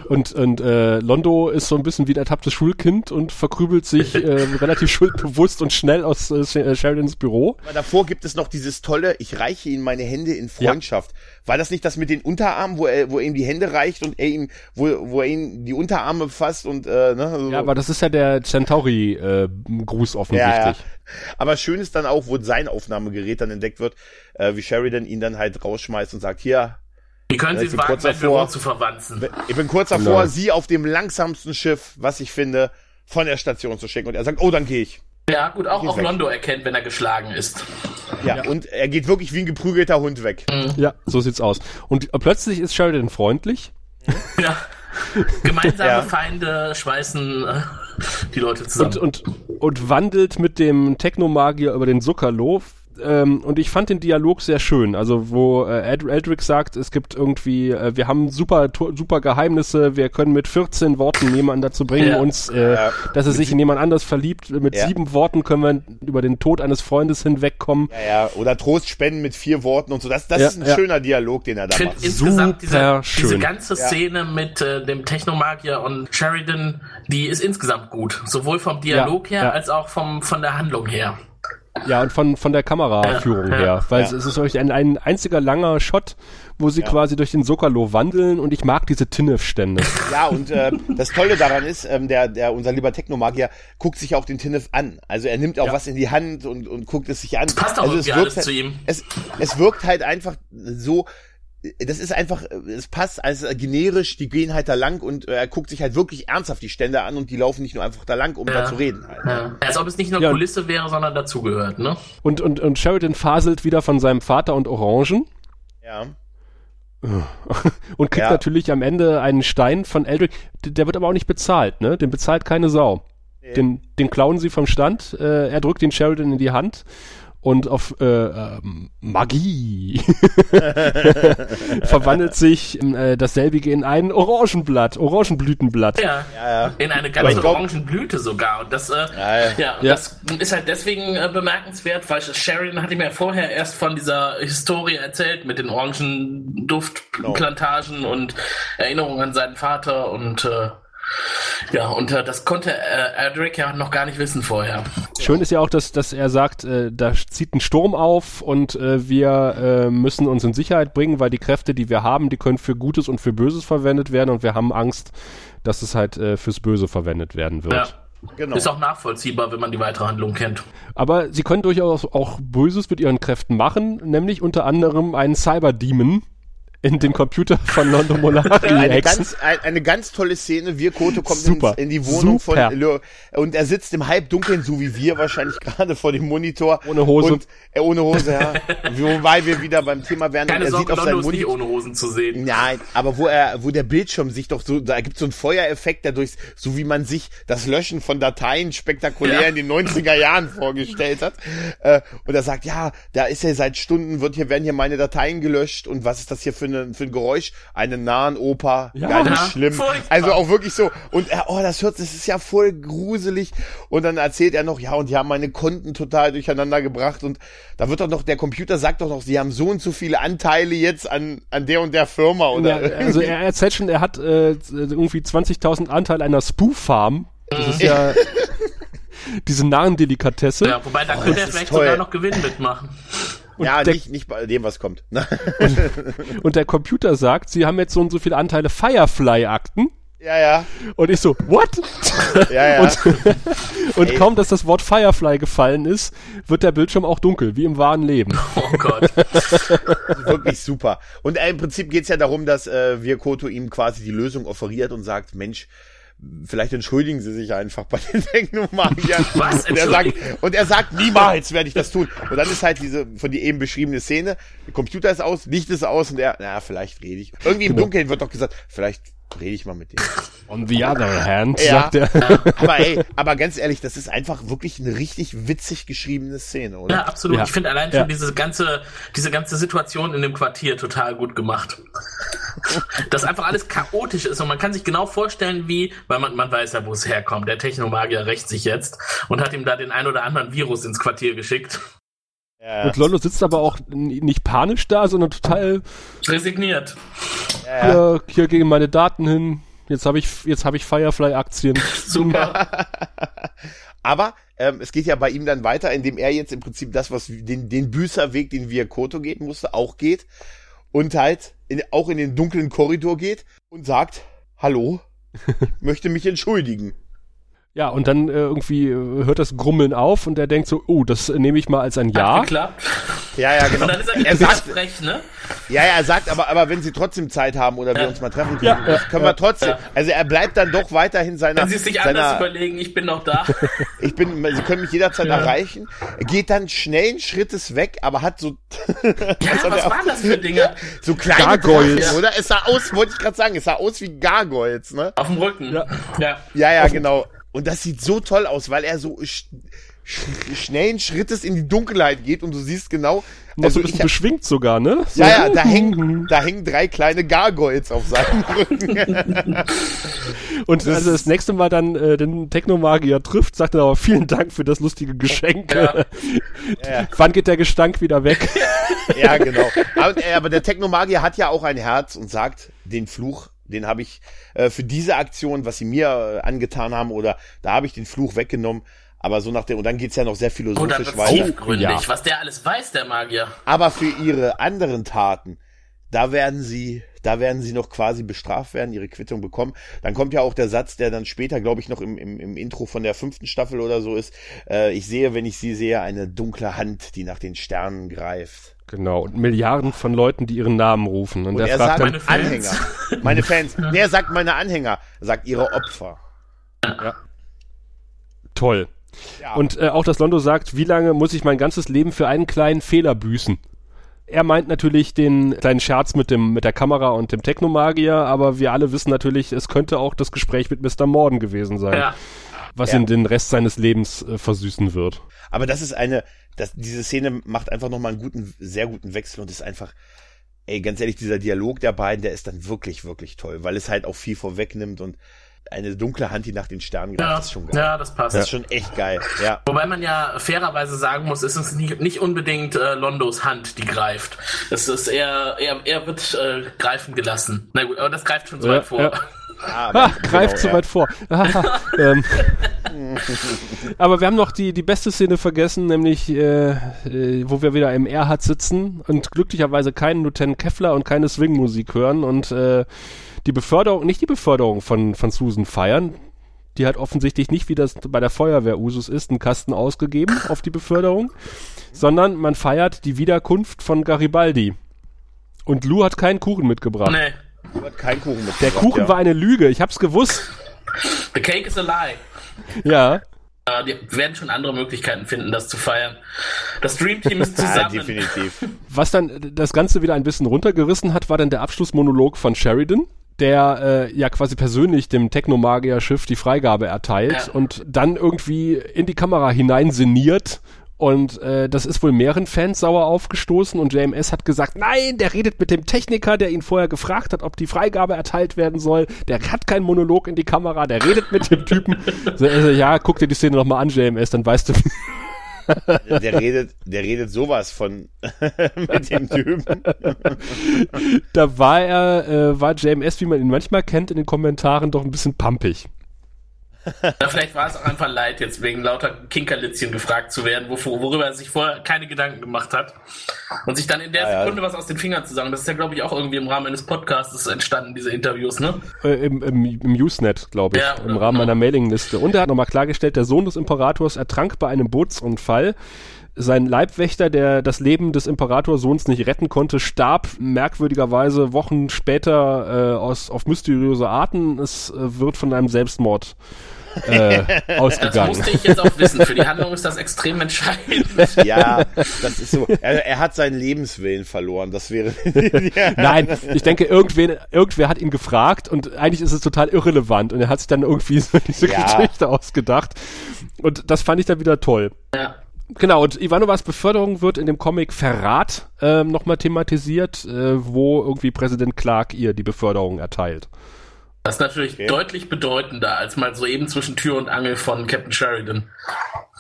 Speaker 3: Und, und äh, Londo ist so ein bisschen wie ein ertapptes Schulkind und verkrübelt sich äh, relativ schuldbewusst und schnell aus äh, Sh- äh, Sheridans Büro.
Speaker 4: Aber davor gibt es noch dieses tolle, ich reiche ihm meine Hände in Freundschaft. War das nicht das mit den Unterarmen, wo er, wo er ihm die Hände reicht und er ihm, wo, wo er ihm die Unterarme fasst und, äh, ne? So.
Speaker 3: Ja, aber das ist ja der Centauri-Gruß offensichtlich.
Speaker 4: Aber schön ist dann auch, wo sein Aufnahmegerät dann entdeckt wird, äh, wie Sheridan ihn dann halt rausschmeißt und sagt, hier,
Speaker 5: Wie können
Speaker 4: Ja,
Speaker 5: Sie
Speaker 4: ich
Speaker 5: es
Speaker 4: bin
Speaker 5: wagen,
Speaker 4: kurz
Speaker 5: mein
Speaker 4: davor.
Speaker 5: Büro zu verwanzen?
Speaker 4: ich bin kurz davor,
Speaker 3: Genau.
Speaker 4: sie auf dem langsamsten Schiff, was ich finde, von der Station zu schicken. Und er sagt, oh, dann gehe ich.
Speaker 5: Ja, gut, auch, auch
Speaker 4: weg.
Speaker 5: Londo erkennt, wenn er geschlagen ist.
Speaker 4: Ja, und er geht wirklich wie ein geprügelter Hund weg.
Speaker 3: Ja, so sieht's aus. Und plötzlich ist Sheridan freundlich.
Speaker 5: Ja. Gemeinsame
Speaker 4: Ja.
Speaker 5: Feinde schweißen äh, die Leute
Speaker 3: und,
Speaker 5: zusammen.
Speaker 3: und, und wandelt mit dem Technomagier über den Zuckerlo. Ähm, und ich fand den Dialog sehr schön. Also wo äh, Ed Eldrick sagt, es gibt irgendwie, äh, wir haben super super Geheimnisse, wir können mit 14 Worten jemanden dazu bringen,
Speaker 5: Ja.
Speaker 3: uns, äh,
Speaker 4: Ja.
Speaker 3: dass er sich in jemand anders verliebt. Mit
Speaker 4: Ja.
Speaker 3: sieben Worten können wir über den Tod eines Freundes hinwegkommen.
Speaker 4: Ja, ja, oder Trost spenden mit vier Worten und so. Das, das
Speaker 3: Ja,
Speaker 4: ist ein
Speaker 3: ja.
Speaker 4: schöner Dialog, den er da
Speaker 5: Ich finde
Speaker 4: macht.
Speaker 5: insgesamt diese, diese ganze Szene mit äh, dem Technomagier und Sheridan, die ist insgesamt gut. Sowohl vom Dialog
Speaker 3: Ja,
Speaker 5: her
Speaker 3: ja.
Speaker 5: als auch vom, von der Handlung her.
Speaker 3: Ja, und von, von der Kameraführung
Speaker 5: Ja, ja,
Speaker 3: her. Weil
Speaker 4: ja.
Speaker 3: es ist wirklich ein, ein einziger langer Shot, wo sie quasi durch den Sokalo wandeln und ich mag diese Tinnef-Stände.
Speaker 4: Ja, und äh, das Tolle daran ist, ähm, der, der, unser lieber Technomagier guckt sich auch den Tinnef an. Also er nimmt auch
Speaker 3: Ja.
Speaker 4: was in die Hand und, und guckt es sich an.
Speaker 5: passt auch
Speaker 4: also
Speaker 5: irgendwie alles zu ihm.
Speaker 4: Es, es wirkt halt einfach so, das ist einfach, es passt als generisch, die gehen halt da lang und äh, er guckt sich halt wirklich ernsthaft die Stände an und die laufen nicht nur einfach da lang, um da zu reden. Halt.
Speaker 5: Ja. Als ob es nicht nur
Speaker 3: Ja.
Speaker 5: Kulisse wäre, sondern dazugehört, ne?
Speaker 3: Und, und, und Sheridan faselt wieder von seinem Vater und Orangen
Speaker 4: Ja.
Speaker 3: und kriegt
Speaker 4: Ja.
Speaker 3: natürlich am Ende einen Stein von Eldrick. Der wird aber auch nicht bezahlt, ne? Den bezahlt keine Sau. Den, den klauen sie vom Stand. Äh, er drückt den Sheridan in die Hand und auf äh, ähm, Magie verwandelt sich äh, dasselbige in ein Orangenblatt, Orangenblütenblatt.
Speaker 5: Ja.
Speaker 4: Ja, ja.
Speaker 5: In eine ganze Orangenblüte sogar. Und das, äh,
Speaker 4: Ja, ja.
Speaker 5: ja, und
Speaker 3: Ja.
Speaker 5: das ist halt deswegen äh, bemerkenswert, weil Sheridan hatte mir vorher erst von dieser Historie erzählt mit den Orangenduftplantagen und Erinnerungen an seinen Vater und äh, ja, und äh, das konnte äh, Adric ja noch gar nicht wissen vorher.
Speaker 3: Schön ist ja auch, dass, dass er sagt, äh, da zieht ein Sturm auf und äh, wir äh, müssen uns in Sicherheit bringen, weil die Kräfte, die wir haben, die können für Gutes und für Böses verwendet werden und wir haben Angst, dass es halt äh, fürs Böse verwendet werden wird.
Speaker 5: Ja.
Speaker 4: Genau.
Speaker 5: Ist auch nachvollziehbar, wenn man die weitere Handlung kennt.
Speaker 3: Aber sie können durchaus auch Böses mit ihren Kräften machen, nämlich unter anderem einen Cyber-Demon in den Computer von London Molari
Speaker 4: Eine ganz, ein, eine ganz tolle Szene. Wir Koto kommt
Speaker 3: Super.
Speaker 4: ins, in die Wohnung
Speaker 3: Super.
Speaker 4: von Lö und er sitzt im Halbdunkeln, so wie wir wahrscheinlich gerade vor dem Monitor.
Speaker 3: Ohne Hose.
Speaker 4: Und, äh, ohne Hose, ja. Wobei wir wieder beim Thema wären.
Speaker 5: Keine
Speaker 4: er
Speaker 5: Sorge,
Speaker 4: sieht auf
Speaker 5: Londo
Speaker 4: seinem
Speaker 5: ist nicht ohne Hosen zu sehen.
Speaker 4: Nein, aber wo er, wo der Bildschirm sich doch so, da gibt so einen Feuereffekt, der durch, so wie man sich das Löschen von Dateien spektakulär
Speaker 5: Ja.
Speaker 4: in den 90er Jahren vorgestellt hat. Äh, und er sagt, ja, da ist ja seit Stunden, wird hier, werden hier meine Dateien gelöscht und was ist das hier für, eine, für ein Geräusch? Eine nahen Oper,
Speaker 3: Ja.
Speaker 4: ganz
Speaker 5: Ja,
Speaker 4: schlimm.
Speaker 5: furchtbar.
Speaker 4: Also auch wirklich so. Und er, oh, das hört, das ist ja voll gruselig. Und dann erzählt er noch, ja, und die haben meine Konten total durcheinander gebracht. Und da wird doch noch, der Computer sagt doch noch, sie haben so und so viele Anteile jetzt an, an der und der Firma. Oder
Speaker 3: Ja, also er erzählt schon, er hat äh, irgendwie 20.000 Anteil einer Spoof-Farm. Das ist ja diese Narrendelikatesse.
Speaker 5: Ja, wobei da könnte er vielleicht
Speaker 4: toll.
Speaker 5: sogar noch Gewinn mitmachen.
Speaker 4: Ja,
Speaker 3: der-
Speaker 4: nicht, nicht bei dem, was kommt.
Speaker 3: Und der Computer sagt, sie haben jetzt so und so viele Anteile Firefly-Akten.
Speaker 4: ja, ja,
Speaker 3: Und ich so, what?
Speaker 4: ja, ja.
Speaker 3: Und, und kaum, dass das Wort Firefly gefallen ist, wird der Bildschirm auch dunkel, wie im wahren Leben.
Speaker 5: Oh Gott.
Speaker 4: wirklich super. Und äh, im Prinzip geht's ja darum, dass äh, Virkoto ihm quasi die Lösung offeriert und sagt, Mensch, vielleicht entschuldigen Sie sich einfach bei den Technomagiern.
Speaker 5: Was?
Speaker 4: Und er sagt, und er sagt, niemals werde ich das tun. Und dann ist halt diese von dir eben beschriebene Szene, der Computer ist aus, Licht ist aus und er, na, vielleicht rede ich. Irgendwie im
Speaker 3: Genau.
Speaker 4: Dunkeln wird doch gesagt, vielleicht rede ich mal mit dem.
Speaker 3: On the other hand,
Speaker 4: Ja.
Speaker 3: sagt er.
Speaker 4: Aber ey, aber ganz ehrlich, das ist einfach wirklich eine richtig witzig geschriebene Szene, oder?
Speaker 5: Ja, absolut.
Speaker 3: Ja.
Speaker 5: Ich finde allein schon
Speaker 3: Ja.
Speaker 5: diese ganze, diese ganze Situation in dem Quartier total gut gemacht. Dass einfach alles chaotisch ist und man kann sich genau vorstellen, wie, weil man, man weiß ja, wo es herkommt. Der Technomagier rächt sich jetzt und hat ihm da den ein oder anderen Virus ins Quartier geschickt.
Speaker 4: Ja,
Speaker 3: Und Londo sitzt aber auch nicht panisch da, sondern total,
Speaker 5: Resigniert.
Speaker 3: hier, hier gehen meine Daten hin. Jetzt habe ich, jetzt habe ich Firefly-Aktien.
Speaker 5: Super.
Speaker 4: Aber ähm, es geht ja bei ihm dann weiter, indem er jetzt im Prinzip das, was den, den Büßerweg, den wir Koto gehen musste, auch geht. Und halt in, auch in den dunklen Korridor geht und sagt, hallo, möchte mich entschuldigen.
Speaker 3: Ja, und dann äh, irgendwie äh, hört das Grummeln auf und er denkt so, oh, das nehme ich mal als ein
Speaker 5: Hat
Speaker 3: Ja.
Speaker 5: geklappt.
Speaker 4: Ja, ja, genau.
Speaker 5: Und dann ist er,
Speaker 4: Er sagt,
Speaker 5: frech, ne?
Speaker 4: ja, ja, er sagt aber, aber wenn sie trotzdem Zeit haben oder wir
Speaker 5: Ja.
Speaker 4: uns mal treffen können,
Speaker 3: Ja,
Speaker 4: das können wir trotzdem.
Speaker 5: Ja.
Speaker 4: Also er bleibt dann doch weiterhin seiner,
Speaker 5: Wenn sie es sich anders
Speaker 4: seiner
Speaker 5: überlegen, ich bin noch da.
Speaker 4: ich bin, sie können mich jederzeit
Speaker 5: Ja.
Speaker 4: erreichen. Er geht dann schnellen Schrittes weg, aber hat so,
Speaker 5: Ja,
Speaker 4: hat
Speaker 5: was
Speaker 4: er-
Speaker 5: waren das für Dinge?
Speaker 4: so kleine
Speaker 3: Gargoyles.
Speaker 4: Drachen, oder? Es sah aus, wollte ich gerade sagen, es sah aus wie Gargoyles, ne?
Speaker 5: Auf dem Rücken.
Speaker 3: Ja.
Speaker 5: ja.
Speaker 4: Ja, ja, genau. Und das sieht so toll aus, weil er so sch sch schnellen Schrittes in die Dunkelheit geht und du siehst genau.
Speaker 3: Noch so
Speaker 4: Also
Speaker 3: ein bisschen
Speaker 4: ich,
Speaker 3: beschwingt sogar, ne? So,
Speaker 4: ja, ja, da hängen, da hängen drei kleine Gargoyles auf seinem Rücken.
Speaker 3: Und als er das nächste Mal dann äh, den Technomagier trifft, sagt er aber vielen Dank für das lustige Geschenk.
Speaker 5: Ja.
Speaker 4: Ja.
Speaker 3: Wann geht der Gestank wieder weg?
Speaker 4: ja, genau. Aber, äh, aber der Technomagier hat ja auch ein Herz und sagt, den Fluch, den habe ich äh, für diese Aktion, was sie mir äh, angetan haben, oder da habe ich den Fluch weggenommen. Aber so nach dem, und dann geht's ja noch sehr
Speaker 5: Und dann
Speaker 4: philosophisch weiter.
Speaker 5: tiefgründig,
Speaker 3: ja.
Speaker 5: was der alles weiß, der Magier.
Speaker 4: Aber für ihre anderen Taten, da werden sie, da werden sie noch quasi bestraft werden, ihre Quittung bekommen. Dann kommt ja auch der Satz, der dann später, glaube ich, noch im, im, im Intro von der fünften Staffel oder so ist. Äh, ich sehe, wenn ich sie sehe, eine dunkle Hand, die nach den Sternen greift.
Speaker 3: Genau, und Milliarden von Leuten, die ihren Namen rufen. Und,
Speaker 4: Und er sagt
Speaker 3: dann,
Speaker 5: Meine Fans.
Speaker 4: Anhänger. Meine Fans. Nee, er sagt meine Anhänger, er sagt ihre Opfer.
Speaker 3: toll.
Speaker 4: Ja.
Speaker 3: Und äh, auch das Londo sagt, wie lange muss ich mein ganzes Leben für einen kleinen Fehler büßen? Er meint natürlich den kleinen Scherz mit dem mit der Kamera und dem Technomagier, aber wir alle wissen natürlich, es könnte auch das Gespräch mit Mr. Morden gewesen sein,
Speaker 5: Ja.
Speaker 3: was
Speaker 4: Ja.
Speaker 3: ihn den Rest seines Lebens äh, versüßen wird.
Speaker 4: Aber das ist eine, das, diese Szene macht einfach nochmal einen guten, sehr guten Wechsel und ist einfach, ey, ganz ehrlich, dieser Dialog der beiden, der ist dann wirklich, wirklich toll, weil es halt auch viel vorwegnimmt und eine dunkle Hand, die nach den Sternen greift,
Speaker 5: Ja,
Speaker 4: ist schon geil.
Speaker 5: ja, das passt.
Speaker 4: Das ist schon echt geil, ja.
Speaker 5: Wobei man ja fairerweise sagen muss, ist es nicht, nicht unbedingt äh, Londos Hand, die greift. Es ist eher, er, er wird äh, greifen gelassen. Na gut, aber das greift schon so
Speaker 3: Ja,
Speaker 5: weit vor.
Speaker 3: ja.
Speaker 4: Ah,
Speaker 3: Ah,
Speaker 4: genau,
Speaker 3: greift zu
Speaker 4: ja.
Speaker 3: weit vor. Ah, ähm. Aber wir haben noch die, die beste Szene vergessen, nämlich äh, äh, wo wir wieder im Erhard sitzen und glücklicherweise keinen Lieutenant Keffler und keine Swing-Musik hören und äh, die Beförderung, nicht die Beförderung von, von Susan feiern. Die hat offensichtlich nicht, wie das bei der Feuerwehr Usus ist, einen Kasten ausgegeben auf die Beförderung, sondern man feiert die Wiederkunft von Garibaldi. Und Lou hat keinen Kuchen mitgebracht.
Speaker 5: Nee,
Speaker 4: Du hast keinen Kuchen mit.
Speaker 3: Der Kuchen war eine Lüge, ich hab's gewusst.
Speaker 5: the cake is a lie.
Speaker 3: Ja.
Speaker 5: Äh, die werden schon andere Möglichkeiten finden, das zu feiern. Das Dream Team ist
Speaker 4: Ja,
Speaker 5: zusammen.
Speaker 4: definitiv.
Speaker 3: Was dann das Ganze wieder ein bisschen runtergerissen hat, war dann der Abschlussmonolog von Sheridan, der äh, ja quasi persönlich dem Technomagier-Schiff die Freigabe erteilt
Speaker 5: Ja.
Speaker 3: und dann irgendwie in die Kamera hinein sinniert. Und äh, das ist wohl mehreren Fans sauer aufgestoßen und JMS hat gesagt, nein, der redet mit dem Techniker, der ihn vorher gefragt hat, ob die Freigabe erteilt werden soll. Der hat keinen Monolog in die Kamera, der redet mit dem Typen. So, also, ja, guck dir die Szene nochmal an, JMS, dann weißt du,
Speaker 4: Der redet, der redet sowas von mit dem Typen.
Speaker 3: da war er, äh, war JMS, wie man ihn manchmal kennt, in den Kommentaren doch ein bisschen pumpig.
Speaker 5: Ja, vielleicht war es auch einfach leid, jetzt wegen lauter Kinkerlitzchen gefragt zu werden, wovor, worüber er sich vorher keine Gedanken gemacht hat. Und sich dann in der
Speaker 4: Ja, ja.
Speaker 5: Sekunde was aus den Fingern zu sagen. Das ist ja, glaube ich, auch irgendwie im Rahmen eines Podcasts entstanden, diese Interviews, ne?
Speaker 3: Äh, im, im, Im Usenet, glaube ich,
Speaker 5: Ja,
Speaker 3: im Rahmen
Speaker 5: genau.
Speaker 3: meiner Mailingliste. Und er hat nochmal klargestellt, der Sohn des Imperators ertrank bei einem Bootsunfall. Sein Leibwächter, der das Leben des Imperatorsohns nicht retten konnte, starb merkwürdigerweise Wochen später äh, aus, auf mysteriöse Arten. Es äh, wird von einem Selbstmord äh,
Speaker 5: Das
Speaker 3: ausgegangen.
Speaker 5: musste ich jetzt auch wissen. Für die Handlung ist das extrem entscheidend.
Speaker 4: Ja, das ist so. Er, er hat seinen Lebenswillen verloren. Das wäre. ja.
Speaker 3: Nein, ich denke, irgendwen, irgendwer hat ihn gefragt und eigentlich ist es total irrelevant und er hat sich dann irgendwie so diese
Speaker 4: Ja.
Speaker 3: Geschichte ausgedacht. Und das fand ich dann wieder toll.
Speaker 5: Ja.
Speaker 3: Genau, und Ivanovas Beförderung wird in dem Comic Verrat ähm, nochmal thematisiert, äh, wo irgendwie Präsident Clark ihr die Beförderung erteilt.
Speaker 5: Das ist natürlich deutlich bedeutender als mal so eben zwischen Tür und Angel von Captain Sheridan.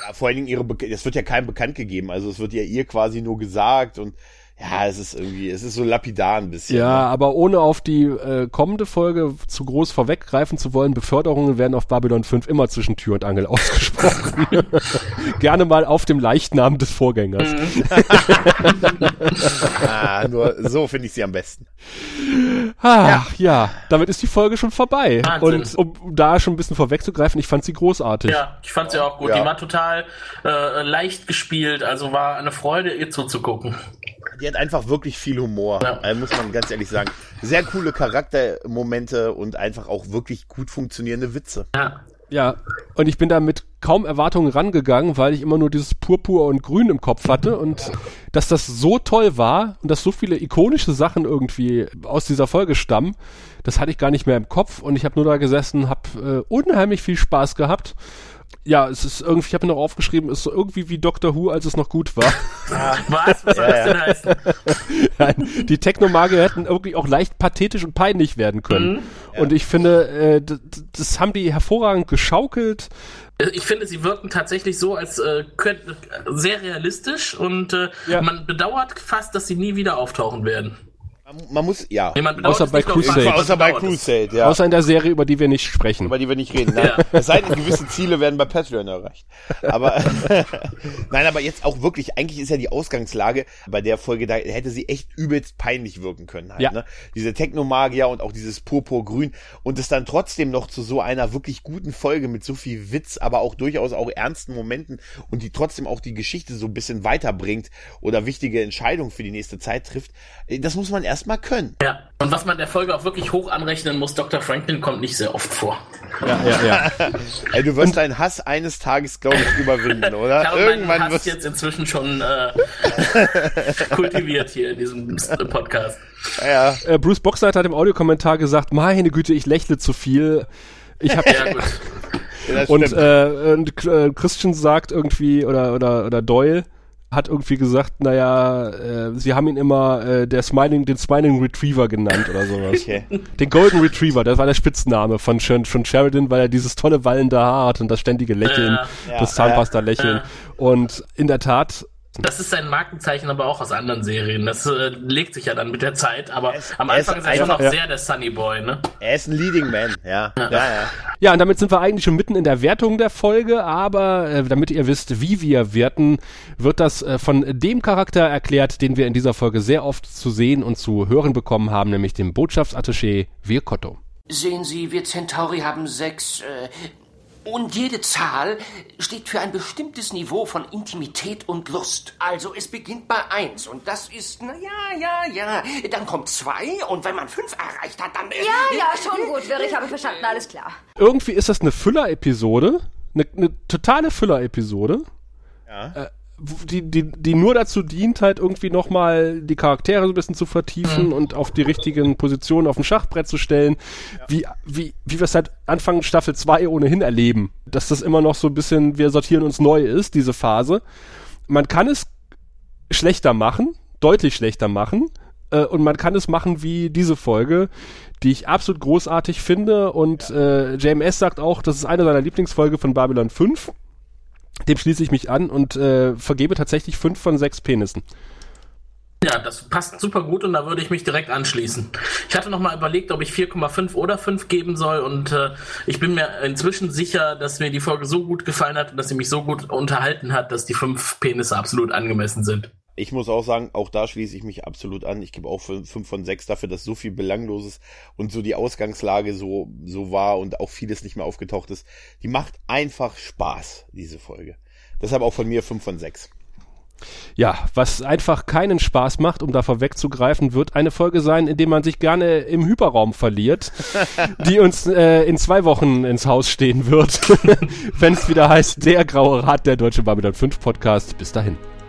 Speaker 4: Ja, vor allen Dingen ihre, Be das wird ja keinem bekannt gegeben. Also es wird ja ihr quasi nur gesagt und ja, es ist irgendwie, es ist so lapidar ein bisschen.
Speaker 3: Ja,
Speaker 4: ne?
Speaker 3: aber ohne auf die äh, kommende Folge zu groß vorweggreifen zu wollen, Beförderungen werden auf Babylon 5 immer zwischen Tür und Angel ausgesprochen. Gerne mal auf dem Leichnam des Vorgängers.
Speaker 4: Ah, nur so finde ich sie am besten.
Speaker 3: Ach, ja. damit ist die Folge schon vorbei.
Speaker 5: Wahnsinn.
Speaker 3: Und um da schon ein bisschen vorwegzugreifen, ich fand sie großartig.
Speaker 5: Ja, ich fand sie auch gut.
Speaker 4: Ja.
Speaker 5: Die war total äh, leicht gespielt, also war eine Freude, ihr zuzugucken.
Speaker 4: Die hat einfach wirklich viel Humor,
Speaker 5: Ja.
Speaker 4: äh, muss man ganz ehrlich sagen. Sehr coole Charaktermomente und einfach auch wirklich gut funktionierende Witze.
Speaker 5: Ja.
Speaker 3: Ja, und ich bin da mit kaum Erwartungen rangegangen, weil ich immer nur dieses Purpur und Grün im Kopf hatte und dass das so toll war und dass so viele ikonische Sachen irgendwie aus dieser Folge stammen, das hatte ich gar nicht mehr im Kopf und ich habe nur da gesessen, habe äh, unheimlich viel Spaß gehabt ja, es ist irgendwie, ich habe mir noch aufgeschrieben, ist so irgendwie wie Doctor Who, als es noch gut war.
Speaker 5: Was? Was soll das denn heißen?
Speaker 3: Nein, die Technomagier hätten irgendwie auch leicht pathetisch und peinlich werden können.
Speaker 5: Mhm.
Speaker 3: Und ich finde, äh, das, das haben die hervorragend geschaukelt.
Speaker 5: Ich finde, sie wirken tatsächlich so, als äh, könnt, sehr realistisch und äh,
Speaker 3: Ja.
Speaker 5: man bedauert fast, dass sie nie wieder auftauchen werden.
Speaker 4: Man, muss, ja.
Speaker 5: Nee, man bedauert
Speaker 3: Außer bei Crusade.
Speaker 4: Außer bei. Crusade, ja.
Speaker 3: Außer in der Serie, über die wir nicht sprechen.
Speaker 4: über die wir nicht reden. Nein.
Speaker 5: Ja.
Speaker 4: Es sei denn, gewisse Ziele werden bei Patreon erreicht. Aber nein, aber jetzt auch wirklich, eigentlich ist ja die Ausgangslage bei der Folge, da hätte sie echt übelst peinlich wirken können. Halt,
Speaker 3: Ja.
Speaker 4: ne? Diese Technomagier und auch dieses Purpurgrün und es dann trotzdem noch zu so einer wirklich guten Folge mit so viel Witz, aber auch durchaus auch ernsten Momenten und die trotzdem auch die Geschichte so ein bisschen weiterbringt oder wichtige Entscheidungen für die nächste Zeit trifft. äh, Das muss man erstmal können.
Speaker 5: Ja. Und was man der Folge auch wirklich hoch anrechnen muss, Dr. Franklin kommt nicht sehr oft vor.
Speaker 3: Ja, ja, ja.
Speaker 4: Ey, du wirst deinen Hass eines Tages, glaube ich, überwinden, oder?
Speaker 5: Ich habe
Speaker 4: Irgendwann
Speaker 5: Hass
Speaker 4: wirst
Speaker 5: jetzt inzwischen schon äh, kultiviert hier in diesem Podcast.
Speaker 4: ja.
Speaker 3: Äh, Bruce Boxleiter hat im Audiokommentar gesagt, meine Güte, ich lächle zu viel. Ich habe
Speaker 5: Ja, gut.
Speaker 3: Und, äh, und äh, Christian sagt irgendwie oder oder oder Doyle hat irgendwie gesagt, naja, äh, sie haben ihn immer äh, der Smiling, den Smiling Retriever genannt oder sowas.
Speaker 4: Okay.
Speaker 3: Den Golden Retriever, das war der Spitzname von, Sher- von Sheridan, weil er dieses tolle wallende Haar hat und das ständige Lächeln,
Speaker 5: Ja.
Speaker 3: das Zahnpasta-Lächeln.
Speaker 5: Ja.
Speaker 3: Und in der Tat,
Speaker 5: Das ist sein Markenzeichen, aber auch aus anderen Serien. Das äh, legt sich ja dann mit der Zeit, aber
Speaker 4: Es-
Speaker 5: am
Speaker 4: er ist
Speaker 5: Anfang ist er schon noch
Speaker 3: einfach-
Speaker 5: sehr der Sunny Boy, ne?
Speaker 4: Er ist ein Leading Man, ja. Ja, ja.
Speaker 3: Ja, und damit sind wir eigentlich schon mitten in der Wertung der Folge, aber äh, damit ihr wisst, wie wir werten, wird das äh, von dem Charakter erklärt, den wir in dieser Folge sehr oft zu sehen und zu hören bekommen haben, nämlich dem Botschaftsattaché Virkotto.
Speaker 8: Sehen Sie, wir Centauri haben sechs. Äh, und jede Zahl steht für ein bestimmtes Niveau von Intimität und Lust. Also es beginnt bei eins und das ist, na ja, ja, ja. Dann kommt zwei und wenn man fünf erreicht hat, dann. Äh,
Speaker 9: Ja, ja, schon gut, Wirr, ich habe verstanden, alles klar.
Speaker 3: Irgendwie ist das eine Füller-Episode, eine, eine totale Füller-Episode. Äh, w- die, die, die nur dazu dient, halt irgendwie nochmal die Charaktere so ein bisschen zu vertiefen und auf die richtigen Positionen auf dem Schachbrett zu stellen, wie, wie, wie wir es halt Anfang Staffel 2 ohnehin erleben. Dass das immer noch so ein bisschen, wir sortieren uns neu ist, diese Phase. Man kann es schlechter machen, deutlich schlechter machen, äh, und man kann es machen wie diese Folge, die ich absolut großartig finde. Und äh, JMS sagt auch, das ist eine seiner Lieblingsfolge von Babylon 5. Dem schließe ich mich an und äh, vergebe tatsächlich fünf von sechs Penissen.
Speaker 5: Ja, das passt super gut und da würde ich mich direkt anschließen. Ich hatte noch mal überlegt, ob ich 4,5 oder 5 geben soll und äh, ich bin mir inzwischen sicher, dass mir die Folge so gut gefallen hat und dass sie mich so gut unterhalten hat, dass die 5 Penisse absolut angemessen sind.
Speaker 4: Ich muss auch sagen, auch da schließe ich mich absolut an. Ich gebe auch fün- fünf von sechs dafür, dass so viel Belangloses und so die Ausgangslage so, so war und auch vieles nicht mehr aufgetaucht ist. Die macht einfach Spaß, diese Folge. Deshalb auch von mir fünf von sechs.
Speaker 3: Ja, was einfach keinen Spaß macht, um da vorwegzugreifen, wird eine Folge sein, in der man sich gerne im Hyperraum verliert, die uns äh, in zwei Wochen ins Haus stehen wird, wenn es wieder heißt, der graue Rat der Deutsche Babylon 5 Podcast. Bis dahin.